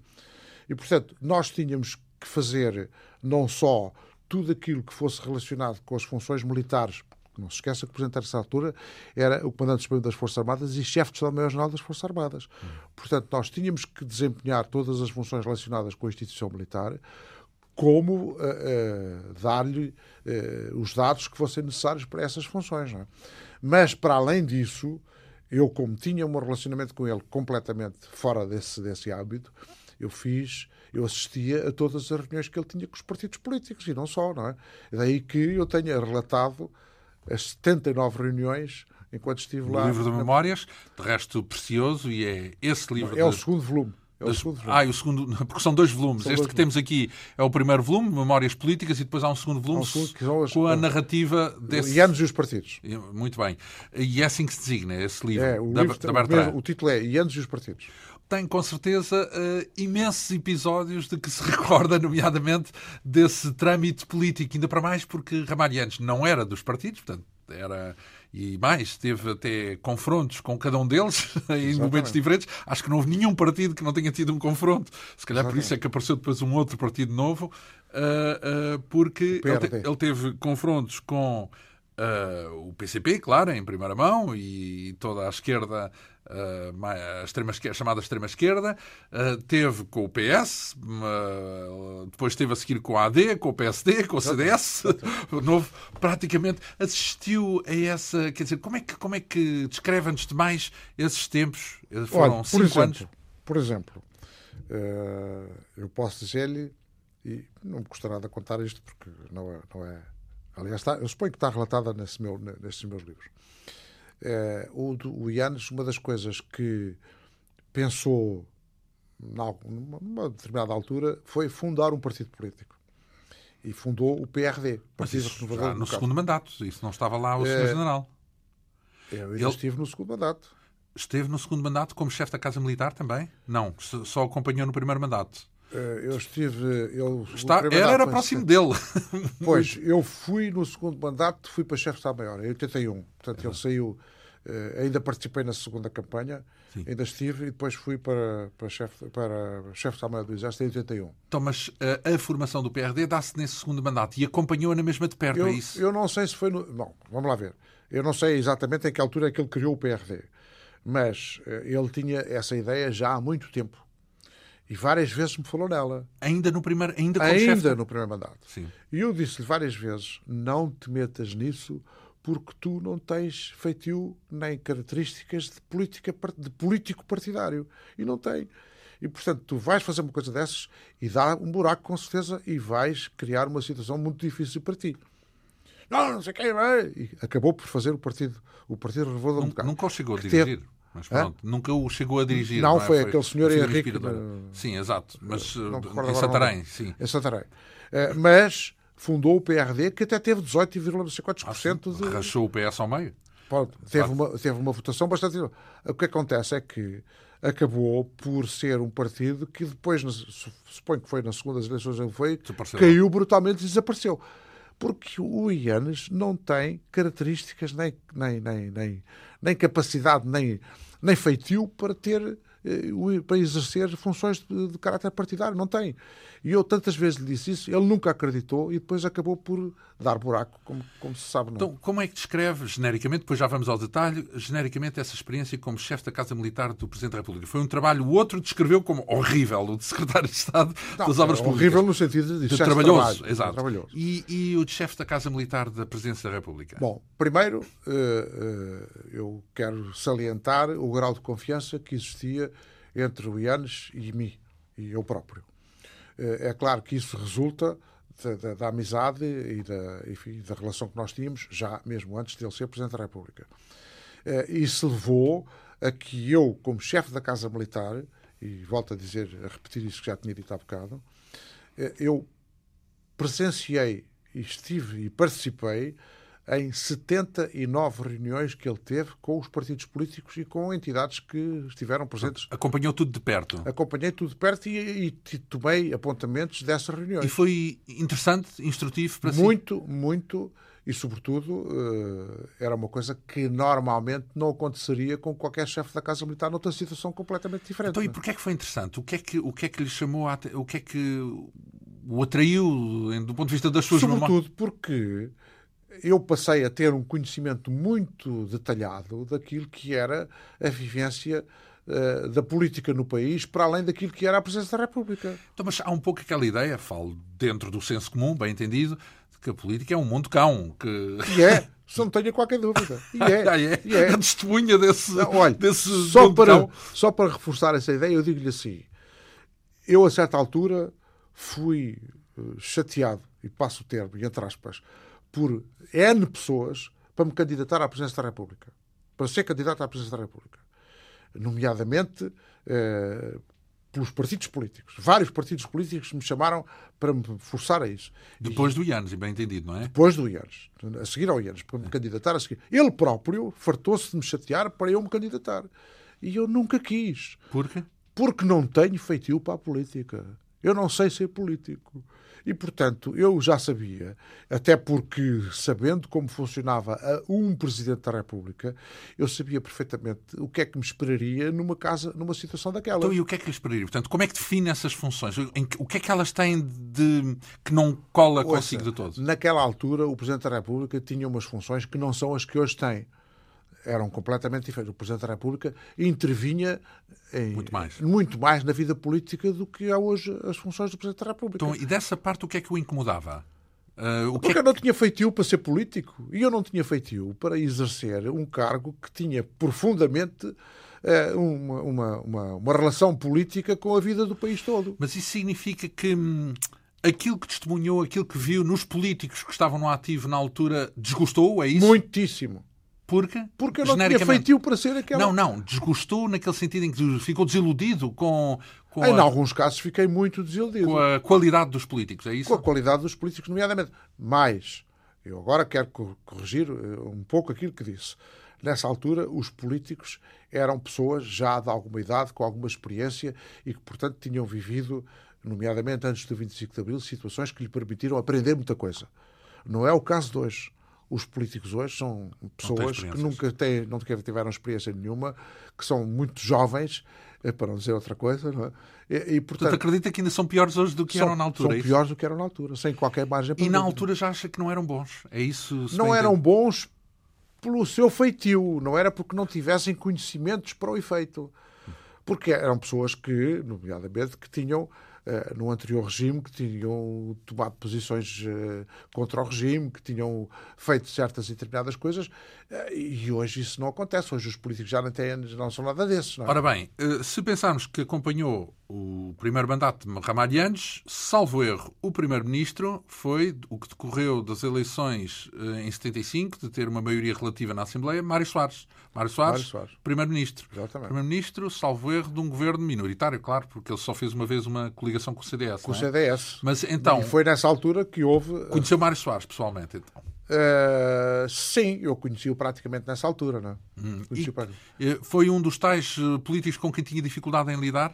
E, portanto, nós tínhamos que fazer não só tudo aquilo que fosse relacionado com as funções militares Não se esqueça que o Presidente nessa altura era o Comandante Supremo das Forças Armadas e chefe de Estado-Maior-General das Forças Armadas. Hum. Portanto, nós tínhamos que desempenhar todas as funções relacionadas com a instituição militar, como uh, uh, dar-lhe uh, os dados que fossem necessários para essas funções. É? Mas, para além disso, eu, como tinha um relacionamento com ele completamente fora desse, desse hábito, eu fiz, eu assistia a todas as reuniões que ele tinha com os partidos políticos e não só, não é? Daí que eu tenha relatado as 79 reuniões enquanto estive lá. O livro de Memórias, de resto precioso, e é esse livro. É de... o segundo volume. É das... Ah, o segundo, porque são dois volumes. São este dois que volumes. temos aqui é o primeiro volume, Memórias Políticas, e depois há um segundo volume um segundo, com a narrativa desse. E anos e os partidos. Muito bem. E é assim que se designa esse livro. É, o, da, livro, da Bertrand. o título é E anos e os partidos tem com certeza uh, imensos episódios de que se recorda, nomeadamente, desse trâmite político, ainda para mais porque Ramalhianes não era dos partidos, portanto, era e mais, teve até confrontos com cada um deles em momentos diferentes. Acho que não houve nenhum partido que não tenha tido um confronto. Se calhar Exatamente. por isso é que apareceu depois um outro partido novo, uh, uh, porque ele, teve confrontos com uh, o PCP, claro, em primeira mão, e toda a esquerda uh, a, extrema, a chamada extrema-esquerda, uh, teve com o PS, depois teve a seguir com a AD, com o PSD, com o CDS, o novo, praticamente assistiu a essa. Quer dizer, como é que, como é que descreve antes de mais esses tempos? Foram Olha, cinco exemplo, anos. Por exemplo, eu posso dizer-lhe, e não me custa nada contar isto porque não é. Não é aliás, está, eu suponho que está relatada nesse meu, nesses meus livros. É, o, o uma das coisas que pensou numa determinada altura foi fundar um partido político. E fundou o PRD, Partido Renovador No segundo mandato, isso não estava lá o Sr. General. Eu Ele... estive no segundo mandato. Esteve no segundo mandato como chefe da Casa Militar também? Não, só acompanhou no primeiro mandato. Eu estive. Eu, Está, era, era próximo dele. Pois, eu fui no segundo mandato, fui para chefe de Estado-Maior, em 81. Portanto, ele saiu Uh, ainda participei na segunda campanha, Sim. ainda estive e depois fui para, para chefe para chef de Armada do Exército em 81. Então, mas uh, a formação do PRD dá-se nesse segundo mandato e acompanhou-a na mesma de perto, eu, é isso? Eu não sei se foi no. Bom, vamos lá ver. Eu não sei exatamente em que altura é que ele criou o PRD, mas ele tinha essa ideia já há muito tempo. E várias vezes me falou nela. Ainda no primeiro, ainda ainda chefe... no primeiro mandato. Sim. E eu disse-lhe várias vezes: não te metas nisso, porque tu não tens feitio nem características de, política, de político partidário. E não tem. E, portanto, tu vais fazer uma coisa dessas e dá um buraco, com certeza, e vais criar uma situação muito difícil para ti. Não, não sei quem vai. E acabou por fazer o partido, o partido Renovador Nunca, nunca o chegou a dirigir. Teve... Mas pronto, Hã? nunca o chegou a dirigir. Não, não é? foi, foi, aquele senhor Henrique. Sim, exato. Mas em Santarém, sim. Em Santarém. Uh, mas fundou o PRD, que até teve 18,4% ah, de. Rachou o PS ao meio? Pronto, teve, uma, teve uma votação bastante. O que acontece é que acabou por ser um partido que depois, suponho que foi nas segundas eleições ele foi, caiu brutalmente e desapareceu. Porque o Ianes não tem características, nem, nem, nem, nem, nem capacidade, nem, nem feitio para ter para exercer funções de, de caráter partidário. Não tem. E eu tantas vezes lhe disse isso, ele nunca acreditou e depois acabou por dar buraco, como, como se sabe. Não. Então, como é que descreve, genericamente, depois já vamos ao detalhe, genericamente essa experiência como chefe da Casa Militar do Presidente da República? Foi um trabalho, o outro descreveu como horrível, o de Secretário de Estado não, das Obras Públicas. Horrível no sentido de, de trabalhoso, trabalho, exato. Trabalhoso. E, e, o de chefe da Casa Militar da Presidência da República? Bom, primeiro, uh, uh, eu quero salientar o grau de confiança que existia entre o Ianes e mim, e eu próprio. Eh, é claro que isso resulta da, da, da amizade e da, enfim, da relação que nós tínhamos, já mesmo antes de ele ser Presidente da República. Eh, isso levou a que eu, como chefe da Casa Militar, e volto a dizer, a repetir isso que já tinha dito há bocado, eh, eu presenciei e estive e participei em 79 reuniões que ele teve com os partidos políticos e com entidades que estiveram presentes. Acompanhou tudo de perto? Acompanhei tudo de perto e, e tomei apontamentos dessas reuniões. E foi interessante, instrutivo para si? Muito, muito. E, sobretudo, eh, era uma coisa que normalmente não aconteceria com qualquer chefe da Casa Militar noutra situação completamente diferente. Então, e porquê é que foi interessante? O que é que, o que, é que lhe chamou a... O que é que o atraiu do ponto de vista das suas Sobretudo porque eu passei a ter um conhecimento muito detalhado daquilo que era a vivência uh, da política no país, para além daquilo que era a presença da República. Então, mas há um pouco aquela ideia, falo dentro do senso comum, bem entendido, de que a política é um mundo cão. Que... E é, se não tenho qualquer dúvida. E é. ah, é. E é. A testemunha desse, não, olha, desse só para, só para reforçar essa ideia, eu digo-lhe assim: eu, a certa altura, fui eh, chateado, e passo o termo, entre aspas, por N pessoas para me candidatar à presidência da República. Para ser candidato à presidência da República. Nomeadamente eh, pelos partidos políticos. Vários partidos políticos me chamaram para me forçar a isso. Depois do Ianes, bem entendido, não é? Depois do Ianes. A seguir ao Ianes, para me candidatar a seguir. Ele próprio fartou-se de me chatear para eu me candidatar. E eu nunca quis. Por quê? Porque não tenho feitio para a política. Eu não sei ser político. E, portanto, eu já sabia, até porque, sabendo como funcionava um Presidente da República, eu sabia perfeitamente o que é que me esperaria numa casa, numa situação daquela. Então, e o que é que lhe esperaria? Portanto, como é que define essas funções? O que é que elas têm de que não cola Ouça, consigo de todo? Naquela altura, o Presidente da República tinha umas funções que não são as que hoje tem eram completamente diferentes. O Presidente da República intervinha em, muito, mais. muito mais na vida política do que há hoje as funções do Presidente da República. Então, e dessa parte, o que é que o incomodava? Uh, o Porque é que... eu não tinha feitio para ser político e eu não tinha feitio para exercer um cargo que tinha profundamente uh, uma, uma, uma, uma, relação política com a vida do país todo. Mas isso significa que hum, aquilo que testemunhou, aquilo que viu nos políticos que estavam no ativo na altura, desgostou? É isso? Muitíssimo. Porque? Porque eu não tinha feitio para ser aquela. Não, não. Desgostou naquele sentido em que ficou desiludido com. com em a... alguns casos fiquei muito desiludido. Com a qualidade dos políticos, é isso? Com a qualidade dos políticos, nomeadamente. Mas, eu agora quero corrigir eh, um pouco aquilo que disse. Nessa altura, os políticos eram pessoas já de alguma idade, com alguma experiência e que, portanto, tinham vivido, nomeadamente antes do 25 de Abril, situações que lhe permitiram aprender muita coisa. Não é o caso de hoje os políticos hoje são pessoas que nunca têm, não tiveram experiência nenhuma, que são muito jovens, eh, para não dizer outra coisa, não é? E, e portanto, acredita que ainda são piores hoje do que são, eram na altura? São é piores do que eram na altura, sem qualquer margem para E na altura já acha que não eram bons? É isso? Não eram bons pelo seu feitio, não era porque não tivessem conhecimentos para o efeito. Porque eram pessoas que, nomeadamente, que tinham uh, no anterior regime, que tinham tomado posições uh, contra o regime, que tinham feito certas e determinadas coisas, uh, e hoje isso não acontece. Hoje os políticos já não, têm, não são nada desses. É? Ora bem, se pensarmos que acompanhou o primeiro mandato de Ramalhianes, salvo erro, o primeiro-ministro foi o que decorreu das eleições em 75, de ter uma maioria relativa na Assembleia, Mário Soares. Mário Soares, Soares. primeiro-ministro. Primeiro-ministro, salvo erro, de um governo minoritário, claro, porque ele só fez uma vez uma coligação com o CDS. Com o é? CDS. Mas então. E foi nessa altura que houve. Eh, conheceu Mário Soares pessoalmente, então? Uh, sim, eu conheci-o praticamente nessa altura, não é? hum. e, Foi um dos tais eh, políticos com quem tinha dificuldade em lidar?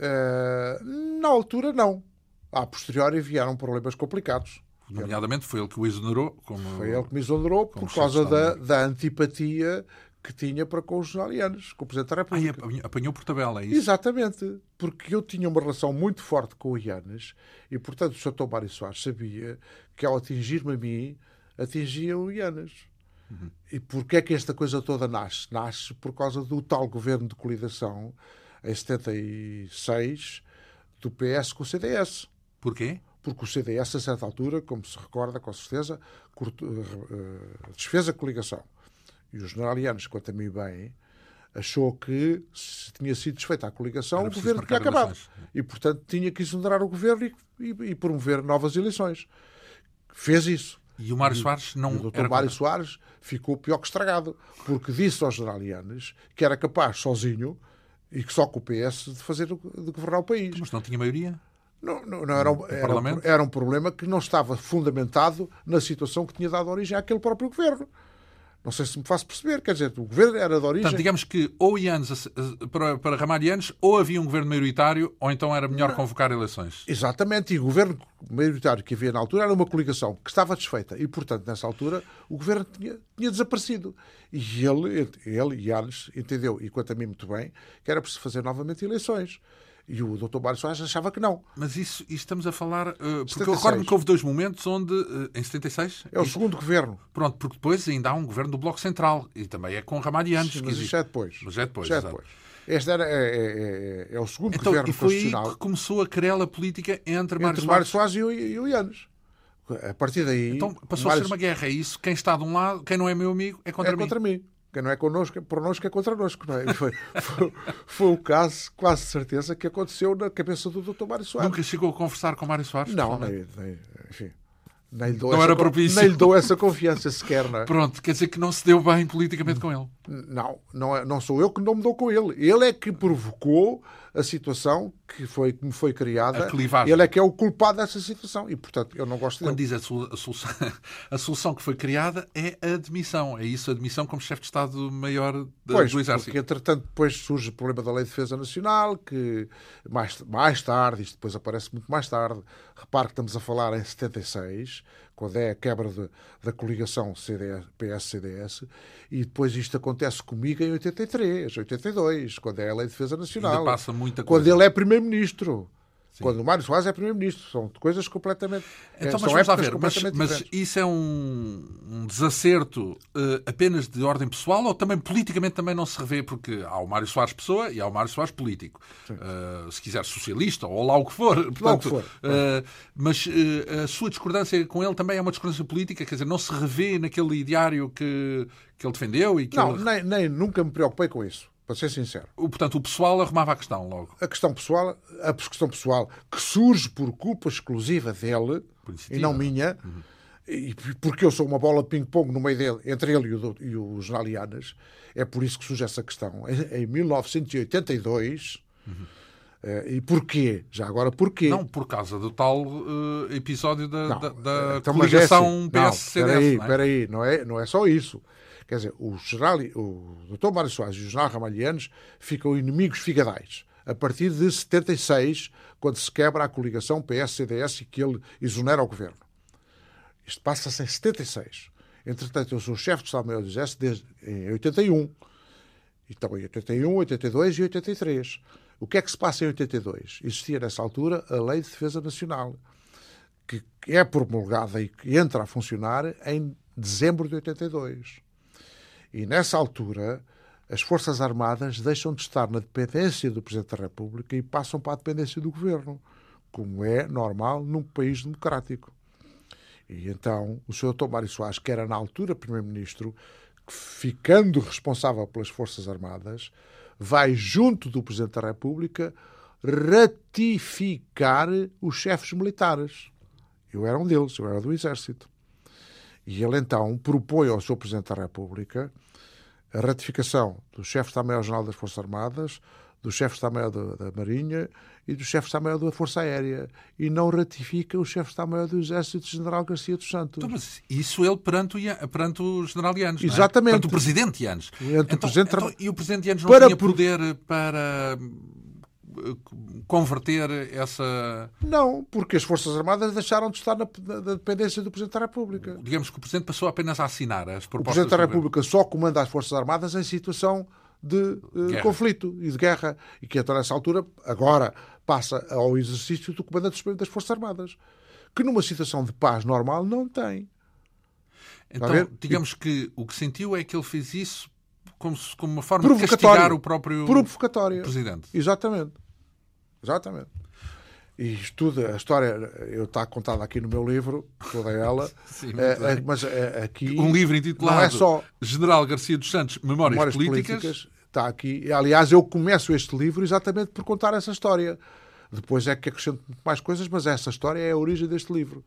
Uh, na altura, não. A posteriori vieram problemas complicados. Nomeadamente foi ele que o exonerou. Como, foi ele que me exonerou por causa da, da antipatia que tinha para com os jornalianos, com o Presidente da República. Ah, apanhou por tabela, é isso? Exatamente, porque eu tinha uma relação muito forte com o Ianes e, portanto, o Sr. Mário Soares sabia que ao atingir-me a mim, atingia o Ianes. Uhum. E porquê é que esta coisa toda nasce? Nasce por causa do tal governo de coligação, em 76, do PS com o CDS. Porquê? Porque o CDS, a certa altura, como se recorda com certeza, uh, desfez a coligação e os generalianos, quanto a mim bem, achou que se tinha sido desfeita a coligação, o governo tinha acabado. E, portanto, tinha que exonerar o governo e, e, e, promover novas eleições. Fez isso. E o Mário Soares não. O doutor Mário Soares ficou pior que estragado, porque disse aos generalianos que era capaz, sozinho, e que só com o PS, de, fazer, de governar o país. Mas não tinha maioria? Não, não, não era, um, era, era um problema que não estava fundamentado na situação que tinha dado origem àquele próprio governo. Não sei se me faço perceber, quer dizer, o governo era de origem. Portanto, digamos que ou Ianes, para, para ramar Ianes, ou havia um governo maioritário, ou então era melhor convocar eleições. Exatamente, e o governo maioritário que havia na altura era uma coligação que estava desfeita, e portanto, nessa altura, o governo tinha, tinha desaparecido. E ele, ele, Ianes, entendeu, e quanto a mim muito bem, que era preciso fazer novamente eleições. E o Dr. Mário Soares achava que não. Mas isso, isso estamos a falar. Uh, porque 76. eu recordo-me que houve dois momentos onde. Uh, em 76? É o segundo governo. Pronto, porque depois ainda há um governo do Bloco Central. E também é com Ramalhianos. Sim, mas isso é depois. Mas é depois. Já é depois. Este era, é, é, é, é o segundo então, governo e foi constitucional. Aí que começou a querela política entre, entre Mário Soares e o, e o Ianes. A partir daí. Então passou Mário... a ser uma guerra. É isso. Quem está de um lado, quem não é meu amigo, é contra é mim. Contra mim. Quem não é connosco, por nós que é contra nós. Não é? foi, foi, foi, o caso, quase certeza, que aconteceu na cabeça do Dr. Mário Soares. Nunca chegou a conversar com Mário Soares? Não, nem, nem, enfim. Nem lhe dou não essa, era propício. Nem lhe dou essa confiança sequer. Não é? Pronto, quer dizer que não se deu bem politicamente com ele. Não, não, é, não sou eu que não me dou com ele. Ele é que provocou a situação que, foi, que me foi criada. Ele é que é o culpado dessa situação e, portanto, eu não gosto Quando dele. diz a, solução, a solução que foi criada é a admissão. É isso, a admissão como chefe de Estado-Maior pois, do Exército. Porque, entretanto, depois surge o problema da Lei de Defesa Nacional, que mais, mais tarde, isto depois aparece muito mais tarde, repare que estamos a falar em 76, quando é a quebra de, da coligação PS-CDS, e depois isto acontece comigo em 83, 82, quando é a Lei de Defesa Nacional. Ainda passa muita coisa. Quando ele é Primeiro-Ministro. Quando o Mário Soares é Primeiro-Ministro. São coisas completamente. Então, mas vamos lá ver. Mas, mas, isso é um, um desacerto uh, apenas de ordem pessoal ou também politicamente também não se revê? Porque há o Mário Soares pessoa e há o Mário Soares político. Uh, se quiser socialista ou lá o que for. Portanto, lá o que for. Uh, mas a sua discordância com ele também é uma discordância política? Quer dizer, não se revê naquele ideário que, que ele defendeu? E que não, ele... nem, nem nunca me preocupei com isso para ser sincero. O, portanto, o pessoal arrumava a questão logo. A questão pessoal, a questão pessoal que surge por culpa exclusiva dele e não minha, uhum. e porque eu sou uma bola de ping-pong no meio dele, entre ele e o, e o Jornal Ianas, é por isso que surge essa questão. Em, em 1982. Uhum. Uh, e porquê? Já agora porquê? Não, por causa do tal uh, episódio da, não, da, da então, coligação é assim, PS-CDS. Espera é? aí não, é, não é só isso. Quer dizer, o, general, o Dr. Mário Soares e o general Ramalhianos ficam inimigos figadais a partir de 76, quando se quebra a coligação PS-CDS e que ele exonera o governo. Isto passa-se em 76. Entretanto, eu sou chefe de Estado-Maior do Exército desde em 81. Então, em 81, 82 e 83. O que é que se passa em 82? Existia nessa altura a Lei de Defesa Nacional, que é promulgada e que entra a funcionar em dezembro de 82. E nessa altura, as Forças Armadas deixam de estar na dependência do Presidente da República e passam para a dependência do Governo, como é normal num país democrático. E então o Sr. Mário Soares, que era na altura Primeiro-Ministro, ficando responsável pelas Forças Armadas, vai junto do Presidente da República ratificar os chefes militares. Eu era um deles, eu era do Exército. E ele então propõe ao Sr. Presidente da República a ratificação do chefe de Estado-Maior-General das Forças Armadas, do chefe de Estado-Maior da Marinha e do chefe de Estado-Maior da Força Aérea. E não ratifica o chefe de Estado-Maior do Exército, General Garcia dos Santos. Então, mas isso ele perante o, perante o General Yanes, Exatamente. É? Perante o Presidente Yanes. Então, o Presidente... Então, e o Presidente Yanes não para... tinha poder para converter essa. Não, porque as Forças Armadas deixaram de estar na, na dependência do Presidente da República. Digamos que o Presidente passou apenas a assinar as propostas. O Presidente da República só comanda as Forças Armadas em situação de uh, conflito e de guerra. E que, então, nessa altura, agora passa ao exercício do Comandante Supremo das Forças Armadas, que numa situação de paz normal não tem. Então, digamos que o que sentiu é que ele fez isso como, como uma forma de castigar o próprio Presidente. Exatamente. Exatamente. E estuda a história, eu está contada aqui no meu livro, toda ela, Sim, é, é, mas é, aqui. Um livro intitulado não é só General Garcia dos Santos, Memórias, Memórias Políticas. Políticas. Está aqui. Aliás, eu começo este livro exatamente por contar essa história. Depois é que acrescento mais coisas, mas essa história é a origem deste livro.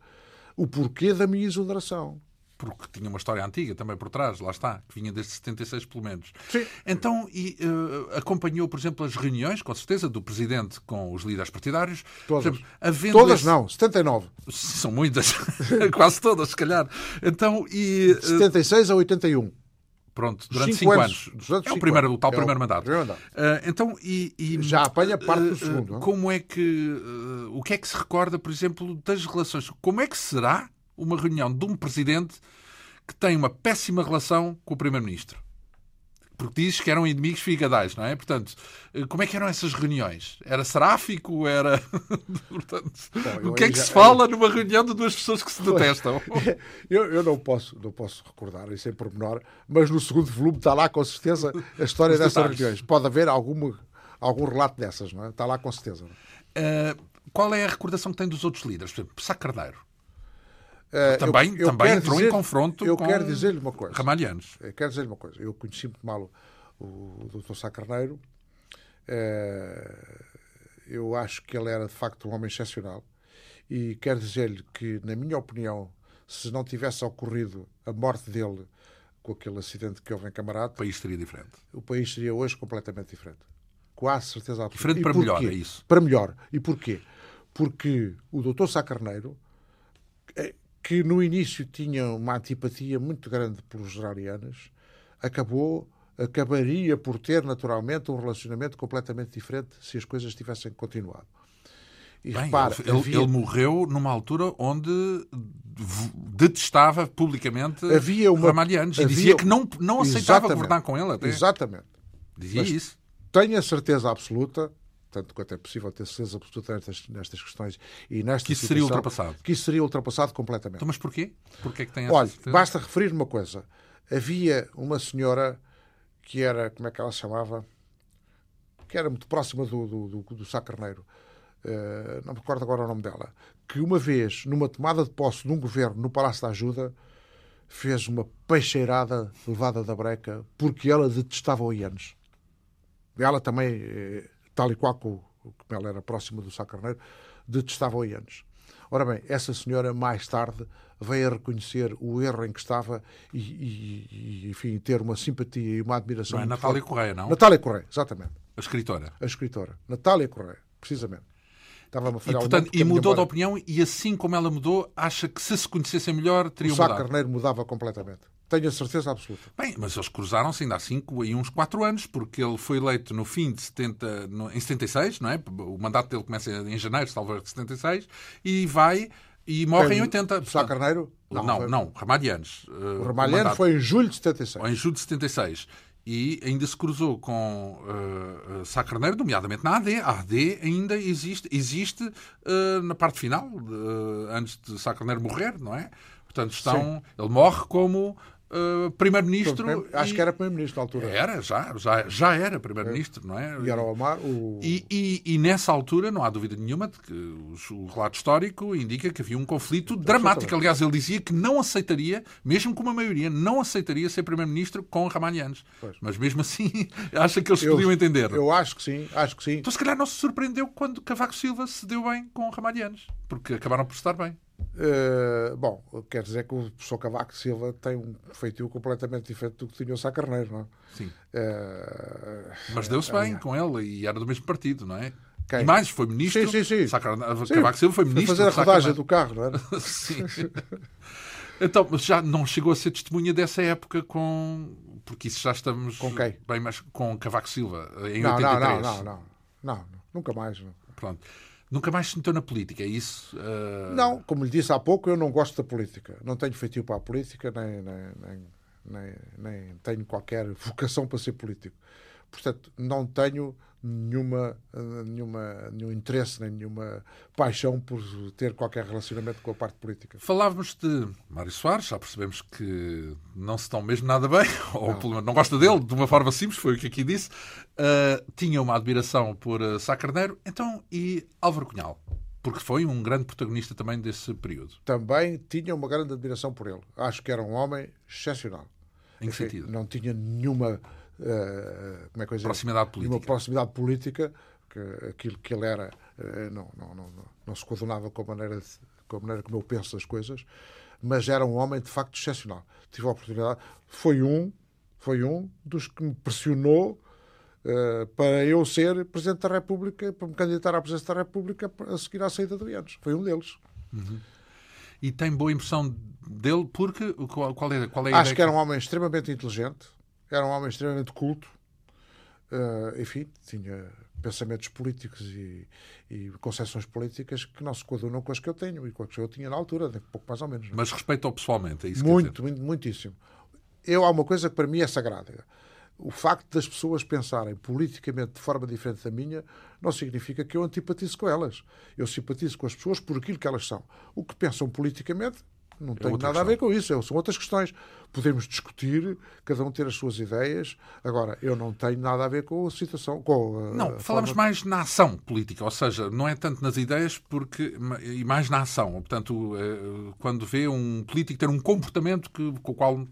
O porquê da minha exoneração porque tinha uma história antiga também por trás, lá está, que vinha desde 76 pelo menos. Sim. Então, e, uh, acompanhou, por exemplo, as reuniões, com certeza, do Presidente com os líderes partidários. Todas. Exemplo, todas esse... não, 79. São muitas, quase todas, se calhar. Então, e... Uh... 76 a 81. Pronto, durante cinco, cinco anos. anos. É o, primeiro, o tal é primeiro mandato. Primeiro mandato. Uh, então, e, e, Já apanha parte do segundo. como é que... o que é que se recorda, por exemplo, das relações? Como é que será uma reunião de um presidente que tem uma péssima relação com o primeiro-ministro. porque dizes que eram inimigos figadais, não é? Portanto, eh, como é que eram essas reuniões? Era seráfico? Era. Portanto, Bom, o que é que já... se fala numa reunião de duas pessoas que se detestam? eu, eu não, posso, não posso recordar isso em pormenor, mas no segundo volume está lá com certeza a história dessas reuniões. Pode haver alguma, algum relato dessas, não é? Está lá com certeza. Uh, qual é a recordação que tem dos outros líderes? Por exemplo, Sá Carneiro. Uh, também eu, eu também entrou dizer, em confronto eu com quero dizer-lhe uma coisa. Ramalhianos. Eu quero dizer-lhe uma coisa. Eu conheci muito mal o, o Dr. Sá Carneiro. Uh, eu acho que ele era de facto um homem excepcional. E quero dizer-lhe que, na minha opinião, se não tivesse ocorrido a morte dele com aquele acidente que houve em Camarada, o país seria diferente. O país seria hoje completamente diferente. Quase certeza absoluta. Diferente para melhor, é isso? Para melhor. E porquê? Porque o doutor Sá Carneiro, eh, que no início tinha uma antipatia muito grande pelos gerarianos, acabou acabaria por ter naturalmente um relacionamento completamente diferente se as coisas tivessem continuado. E Bem, repare, ele, havia... ele, morreu numa altura onde detestava publicamente havia uma... Ramalhianos e dizia que não, não aceitava governar com ele até. Exatamente. Dizia Mas isso. Tenho a certeza absoluta, tanto quanto é possível ter certeza absoluta nestas, nestas questões e nesta Que isso seria ultrapassado. Que isso seria ultrapassado completamente. Então, mas porquê? Porquê é que tem essa Olha, certeza? basta referir uma coisa. Havia uma senhora que era, como é que ela se chamava? Que era muito próxima do, do, do, do Sá Carneiro uh, não me recordo agora o nome dela, que uma vez, numa tomada de posse de um governo no Palácio da Ajuda, fez uma peixeirada levada da breca porque ela detestava o Ianes. Ela também, eh, tal e qual como ela era próxima do Sá Carneiro, detestava o Ianes. Ora bem, essa senhora mais tarde veio a reconhecer o erro em que estava e, e, e enfim, ter uma simpatia e uma admiração. Não é Natália Correia, não? Natália Correia, exatamente. A escritora. A escritora. Natália Correia, precisamente. Estava-me a falhar e, portanto, e mudou de opinião e assim como ela mudou, acha que se se conhecessem melhor, teria o mudado. O Sá Carneiro mudava completamente. Tenho a certeza absoluta. Bem, mas eles cruzaram-se ainda há 5 e uns 4 anos, porque ele foi eleito no fim de 70, no, em 76, não é? O mandato dele começa em janeiro, talvez de 76, e vai e morre Tem, em 80. O Sá Carneiro? Não, não, foi... não Ramalhianes. Uh, o Ramalhianes foi em julho de 76. Ou em julho de 76 e ainda se cruzou com uh, Sá Carneiro, nomeadamente na AD. A AD ainda existe, existe uh, na parte final, uh, antes de Sá Carneiro morrer, não é? Portanto, estão, ele morre como uh, primeiro-ministro. Acho e... que era primeiro-ministro na altura. Era, já, já, já era primeiro-ministro, não é? E era o Omar. O... E, e, e, nessa altura não há dúvida nenhuma de que o, relato histórico indica que havia um conflito dramático. Aliás, ele dizia que não aceitaria, mesmo com uma maioria, não aceitaria ser primeiro-ministro com Ramalhianos. Mas mesmo assim, acha que eles eu, podiam entender. Eu acho que sim, acho que sim. Então, se calhar, não se surpreendeu quando Cavaco Silva se deu bem com Ramalhianos, porque acabaram por estar bem. Uh, bom, quer dizer que o professor Cavaco Silva tem um feitio completamente diferente do que tinha o Sá Carneiro, não é? Sim. Uh, Mas deu-se bem uh, com ele e era do mesmo partido, não é? Quem? E mais, foi ministro. Sim, sim, sim. Sá Cavaco Silva foi ministro. fazer a rodagem do carro, não era? sim. Então, mas já não chegou a ser testemunha dessa época com. Porque isso já estamos. Com quem? Bem, mas com Cavaco Silva, em não, 83. Não, não, não, não, não, nunca mais. Não. Pronto. Nunca mais se meteu na política, é isso? Uh... Não, como lhe disse há pouco, eu não gosto da política. Não tenho feitio para a política, nem, nem, nem, nem, tenho qualquer vocação para ser político. Portanto, não tenho nenhuma, nenhuma, nenhum interesse, nem nenhuma paixão por ter qualquer relacionamento com a parte política. Falávamos de Mário Soares, já percebemos que não se estão mesmo nada bem, ou não. pelo menos não gosta dele, de uma forma simples, foi o que aqui disse. Uh, tinha uma admiração por uh, Sá Carneiro, então, e Álvaro Cunhal? Porque foi um grande protagonista também desse período. Também tinha uma grande admiração por ele. Acho que era um homem excepcional. Em que Enfim, sentido? Não tinha nenhuma como é que proximidade política. Uma proximidade política, que aquilo que ele era uh, não, não, não, não, se coordenava com a, maneira de, com a maneira como eu penso as coisas, mas era um homem de facto excepcional. Tive a oportunidade, foi um, foi um dos que me pressionou Uh, para eu ser Presidente da República, para me candidatar à Presidência da República a seguir à saída do Ianes. Foi um deles. Uhum. E tem boa impressão dele porque qual, qual é, qual é a Acho que era um homem extremamente inteligente, era um homem extremamente culto, uh, enfim, tinha pensamentos políticos e, e concepções políticas que não se coadunam com as que eu tenho e com as que eu tinha na altura, pouco mais ou menos. Mas respeito-o pessoalmente, é isso Muito, muito, muitíssimo. Eu, há uma coisa que para mim é sagrada. o facto das pessoas pensarem politicamente de forma diferente da minha não significa que eu antipatizo com elas. Eu simpatizo com as pessoas por aquilo que elas são. O que pensam politicamente não é tem nada questão. a ver com isso, é, são outras questões. Podemos discutir, cada um ter as suas ideias. Agora, eu não tenho nada a ver com a situação. Com a, não, a falamos forma... mais na ação política, ou seja, não é tanto nas ideias porque e mais na ação. Portanto, eh, quando vê um político ter um comportamento que, com o qual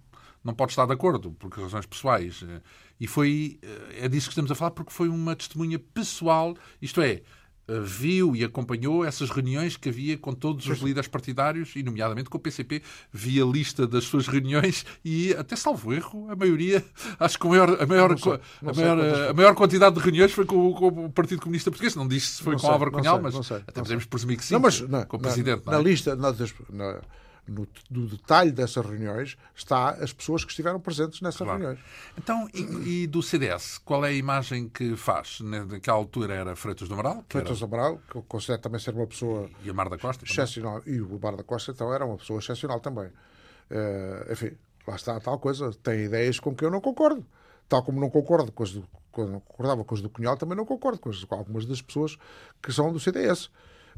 não pode estar de acordo, por razões pessoais. Eh, e foi, eh, é disso que estamos a falar, porque foi uma testemunha pessoal, isto é, viu e acompanhou essas reuniões que havia com todos os líderes partidários, e nomeadamente com o PCP, via a lista das suas reuniões e, até salvo erro, a maioria, acho que a maior, a maior, sei, a maior, a maior quantidade de reuniões foi com, com, o Partido Comunista Português. Não disse se foi não com sei, Álvaro Cunhal, mas até podemos presumir que sim, não, mas, na, com o Presidente. Na, na, é? lista, na, na, no, no, detalhe dessas reuniões está as pessoas que estiveram presentes nessas claro. reuniões. Então, e, e, do CDS, qual é a imagem que faz? Naquela altura era Freitas do Amaral? Freitas do Amaral, que eu considero também ser uma pessoa... E Mar da Costa? Excepcional. Também. E o Mar da Costa, então, era uma pessoa excepcional também. Uh, enfim, lá está a tal coisa. Tem ideias com que eu não concordo. Tal como não concordo com as do, concordava com as do Cunhal, também não concordo com, as, com algumas das pessoas que são do CDS.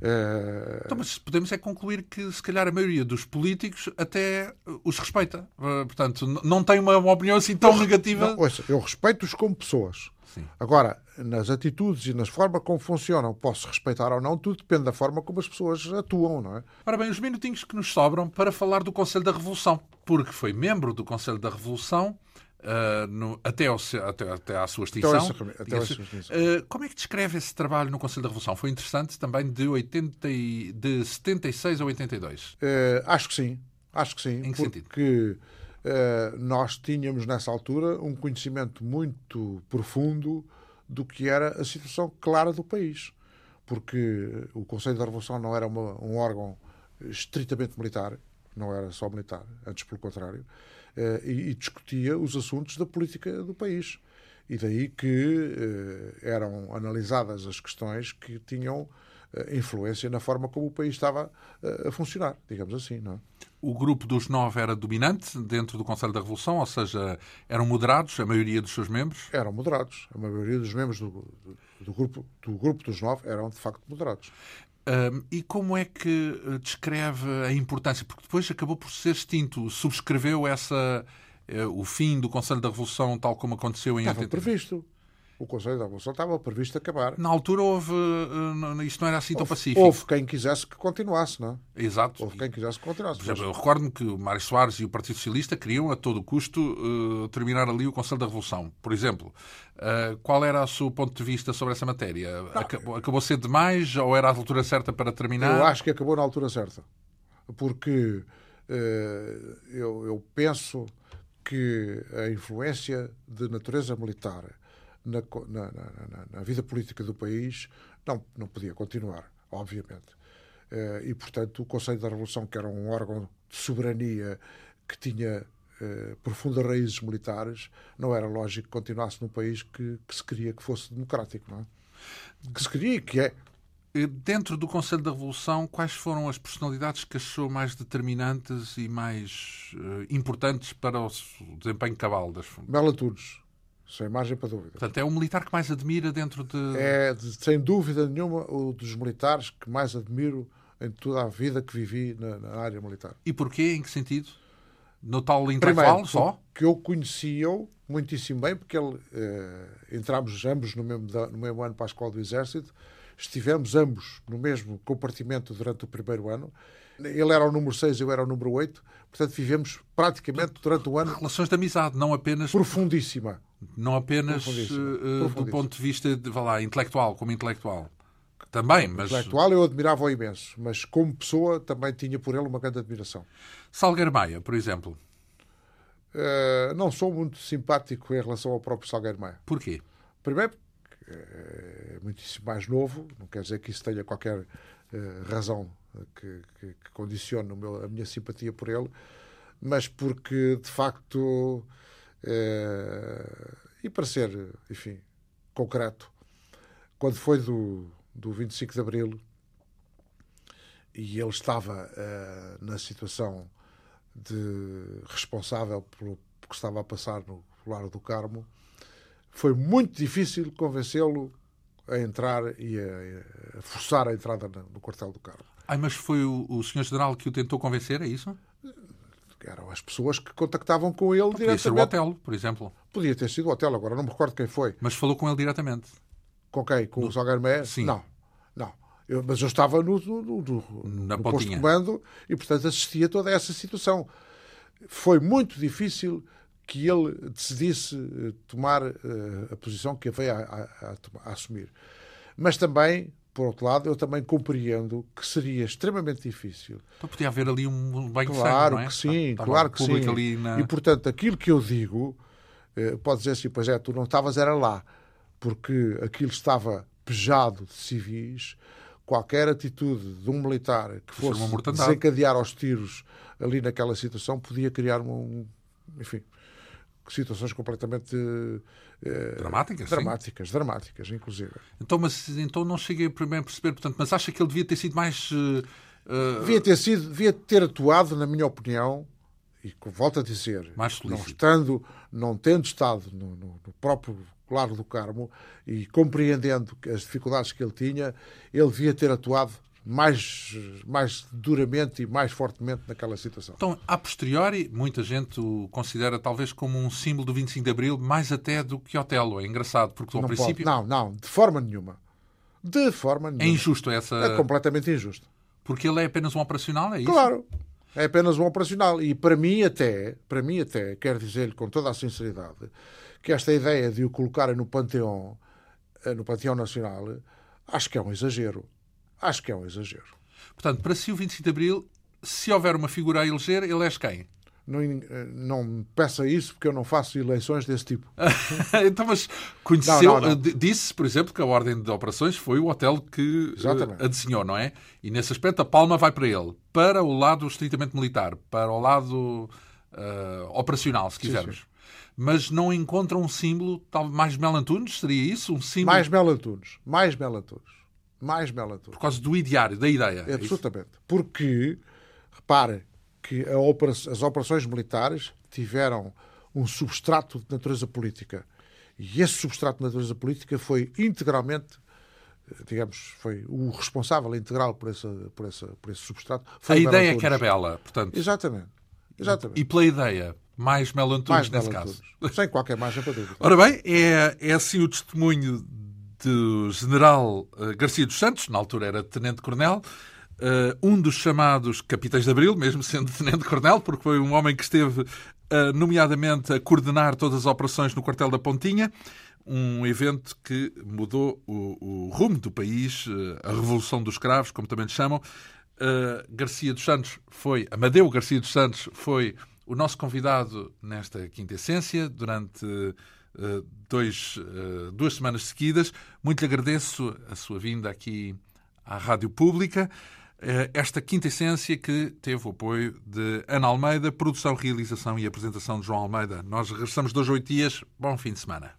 Uh... Então, mas podemos é concluir que, se calhar, a maioria dos políticos até os respeita. Uh, portanto, não tem uma, opinião assim tão negativa. Não, ouça, eu respeito-os como pessoas. Sim. Agora, nas atitudes e nas formas como funcionam, posso respeitar ou não, tudo depende da forma como as pessoas atuam, não é? Ora bem, os minutinhos que nos sobram para falar do Conselho da Revolução, porque foi membro do Conselho da Revolução Uh, no, até, ao, até, até à sua extinção. Até, até extinção. Uh, como é que descreve esse trabalho no Conselho da Revolução? Foi interessante também de, 80, de 76 a 82? Uh, acho que sim. Acho que sim. Em que porque sentido? nós tínhamos nessa altura um conhecimento muito profundo do que era a situação clara do país. Porque o Conselho da Revolução não era uma, um órgão estritamente militar, não era só militar, antes pelo contrário e, e, discutia os assuntos da política do país. E daí que eh, eram analisadas as questões que tinham eh, influência na forma como o país estava a funcionar, digamos assim, não é? O grupo dos nove era dominante dentro do Conselho da Revolução, ou seja, eram moderados, a maioria dos seus membros? Eram moderados. A maioria dos membros do, do, do grupo, do grupo dos nove eram, de facto, moderados. Um, e como é que eh, descreve a importância? Porque depois acabou por ser extinto. Subscreveu essa, uh, o fim do Conselho da Revolução tal como aconteceu em Estava 80... previsto o Conselho da Revolução estava previsto acabar. Na altura houve. Eh, isto não era assim houve, tão pacífico. Houve quem quisesse que continuasse, não é? Exato. Houve quem quisesse que continuasse. Por exemplo, eu recordo-me que o Mário Soares e o Partido Socialista queriam, a todo custo, uh, terminar ali o Conselho da Revolução. Por exemplo, uh, qual era o seu ponto de vista sobre essa matéria? Acabou, acabou cedo demais ou era a altura certa para terminar? Eu acho que acabou na altura certa. Porque uh, eu, eu penso que a influência de natureza militar na, na, na, na, vida política do país, não, não podia continuar, obviamente. Eh, e, portanto, o Conselho da Revolução, que era um órgão de soberania que tinha eh, profundas raízes militares, não era lógico que continuasse num país que, que se queria que fosse democrático, não é? Que se queria e que é. Dentro do Conselho da Revolução, quais foram as personalidades que achou mais determinantes e mais uh, importantes para o desempenho cabal das Mela Tunes. Sem margem para dúvida. Portanto, é o militar que mais admira dentro de. É, sem dúvida nenhuma, o dos militares que mais admiro em toda a vida que vivi na, na área militar. E porquê? Em que sentido? No tal Primeiro, só? Que eu conhecia-o muitíssimo bem, porque ele, eh, entramos ambos no mesmo, no mesmo ano para a Escola do Exército, estivemos ambos no mesmo compartimento durante o primeiro ano. Ele era o número 6, eu era o número 8. Portanto, vivemos praticamente durante o ano. Relações de amizade, não apenas. Profundíssima. Não apenas uh, do ponto de vista de, vá lá, intelectual, como intelectual. Também, mas. Intelectual eu admirava-o imenso, mas como pessoa também tinha por ele uma grande admiração. Salgueiro Maia, por exemplo. Uh, não sou muito simpático em relação ao próprio Salgueiro Maia. Porquê? Primeiro, é muitíssimo mais novo, não quer dizer que isso tenha qualquer uh, razão que, que, que condicione meu, a minha simpatia por ele, mas porque, de facto, e para ser, enfim, concreto, quando foi do, do 25 de Abril e ele estava uh, na situação de responsável pelo que estava a passar no Lar do Carmo, foi muito difícil convencê-lo a entrar e a, a, forçar a entrada no quartel do Carmo. Ai, mas foi o, o senhor general que o tentou convencer, é isso? Eram as pessoas que contactavam com ele Podia diretamente. ser o hotel, por exemplo. Podia ter sido o hotel, agora não me recordo quem foi. Mas falou com ele diretamente. Com quem? Com o Salgarmé? Sim. Não, não. Eu, mas eu estava no, no, no, no, no posto de comando e, portanto, assistia a toda essa situação. Foi muito difícil que ele decidisse eh, tomar eh, a posição que veio a, a- a a assumir. Mas também, por outro lado, eu também compreendo que seria extremamente difícil Então podia haver ali um banho de sangue, Claro não é? que sim, Estava claro que sim. na... E portanto, aquilo que eu digo, eh, pode dizer assim, pois é, tu não estavas, era lá, porque aquilo estava pejado de civis, qualquer atitude de um militar que uma fosse desencadear aos tiros ali naquela situação podia criar um, enfim, situações completamente eh, Dramáticas, sim. dramáticas, dramáticas, inclusive. Então, mas, então não cheguei a primeiro perceber, portanto, mas acha que ele devia ter sido mais... eh, Devia ter sido, devia ter atuado, na minha opinião, e volto a dizer, Mais não estando, não tendo estado no, no- no próprio Claro do Carmo e compreendendo as dificuldades que ele tinha, ele devia ter atuado mais, mais duramente e mais fortemente naquela situação. Então, a posteriori, muita gente o considera talvez como um símbolo do 25 de Abril, mais até do que Otelo. É engraçado, porque ao não, princípio pode, não, não, de forma nenhuma. De forma é nenhuma. injusto essa... É completamente injusto. Porque ele é apenas um operacional, é isso? Claro. É apenas um operacional. E para mim até, para mim até, quero dizer-lhe com toda a sinceridade, que esta ideia de o colocarem no Panteão, eh, no Panteão Nacional, acho que é um exagero. Acho que é um exagero. Portanto, para si o 25 de Abril, se houver uma figura a eleger, ele és quem? Não, eh, não me peça isso porque eu não faço eleições desse tipo. então, mas conheceu, Não, não, eh, disse, por exemplo, que a ordem de operações foi o hotel que Exatamente. eh, a desenhou, não é? E nesse aspecto a palma vai para ele, para o lado estritamente militar, para o lado eh, operacional, se quisermos. Mas não encontra um símbolo, talvez mais Mel Antunes, seria isso? Um símbolo Mais Mel Antunes. Mais Mel Antunes. Mais Antunes. por causa do ideário, da ideia. é? Absolutamente. Porque, repare, que as operações militares tiveram um substrato de natureza política. E esse substrato de natureza política foi integralmente, eh, digamos, foi o responsável integral por, essa, por, essa, por esse substrato. A ideia Antunes. que era bela, portanto. Exatamente. Exatamente. E pela ideia, mais Mel Antunes Mais nesse caso. Antunes. Sem qualquer margem para dúvida. Ora bem, é, é assim o testemunho do general eh, Garcia dos Santos, na altura era tenente-coronel, eh, um dos chamados capitães de Abril, mesmo sendo tenente-coronel, porque foi um homem que esteve, eh, nomeadamente, a coordenar todas as operações no quartel da Pontinha, um evento que mudou o, o rumo do país, a Revolução dos Cravos, como também chamam. Garcia dos Santos foi, Amadeu Garcia dos Santos foi o nosso convidado nesta quinta essência durante dois, eh, duas semanas seguidas. Muito lhe agradeço a sua vinda aqui à Rádio Pública. Eh, Esta quinta essência que teve o apoio de Ana Almeida, produção, realização e apresentação de João Almeida. Nós regressamos dois, oito dias. Bom fim de semana.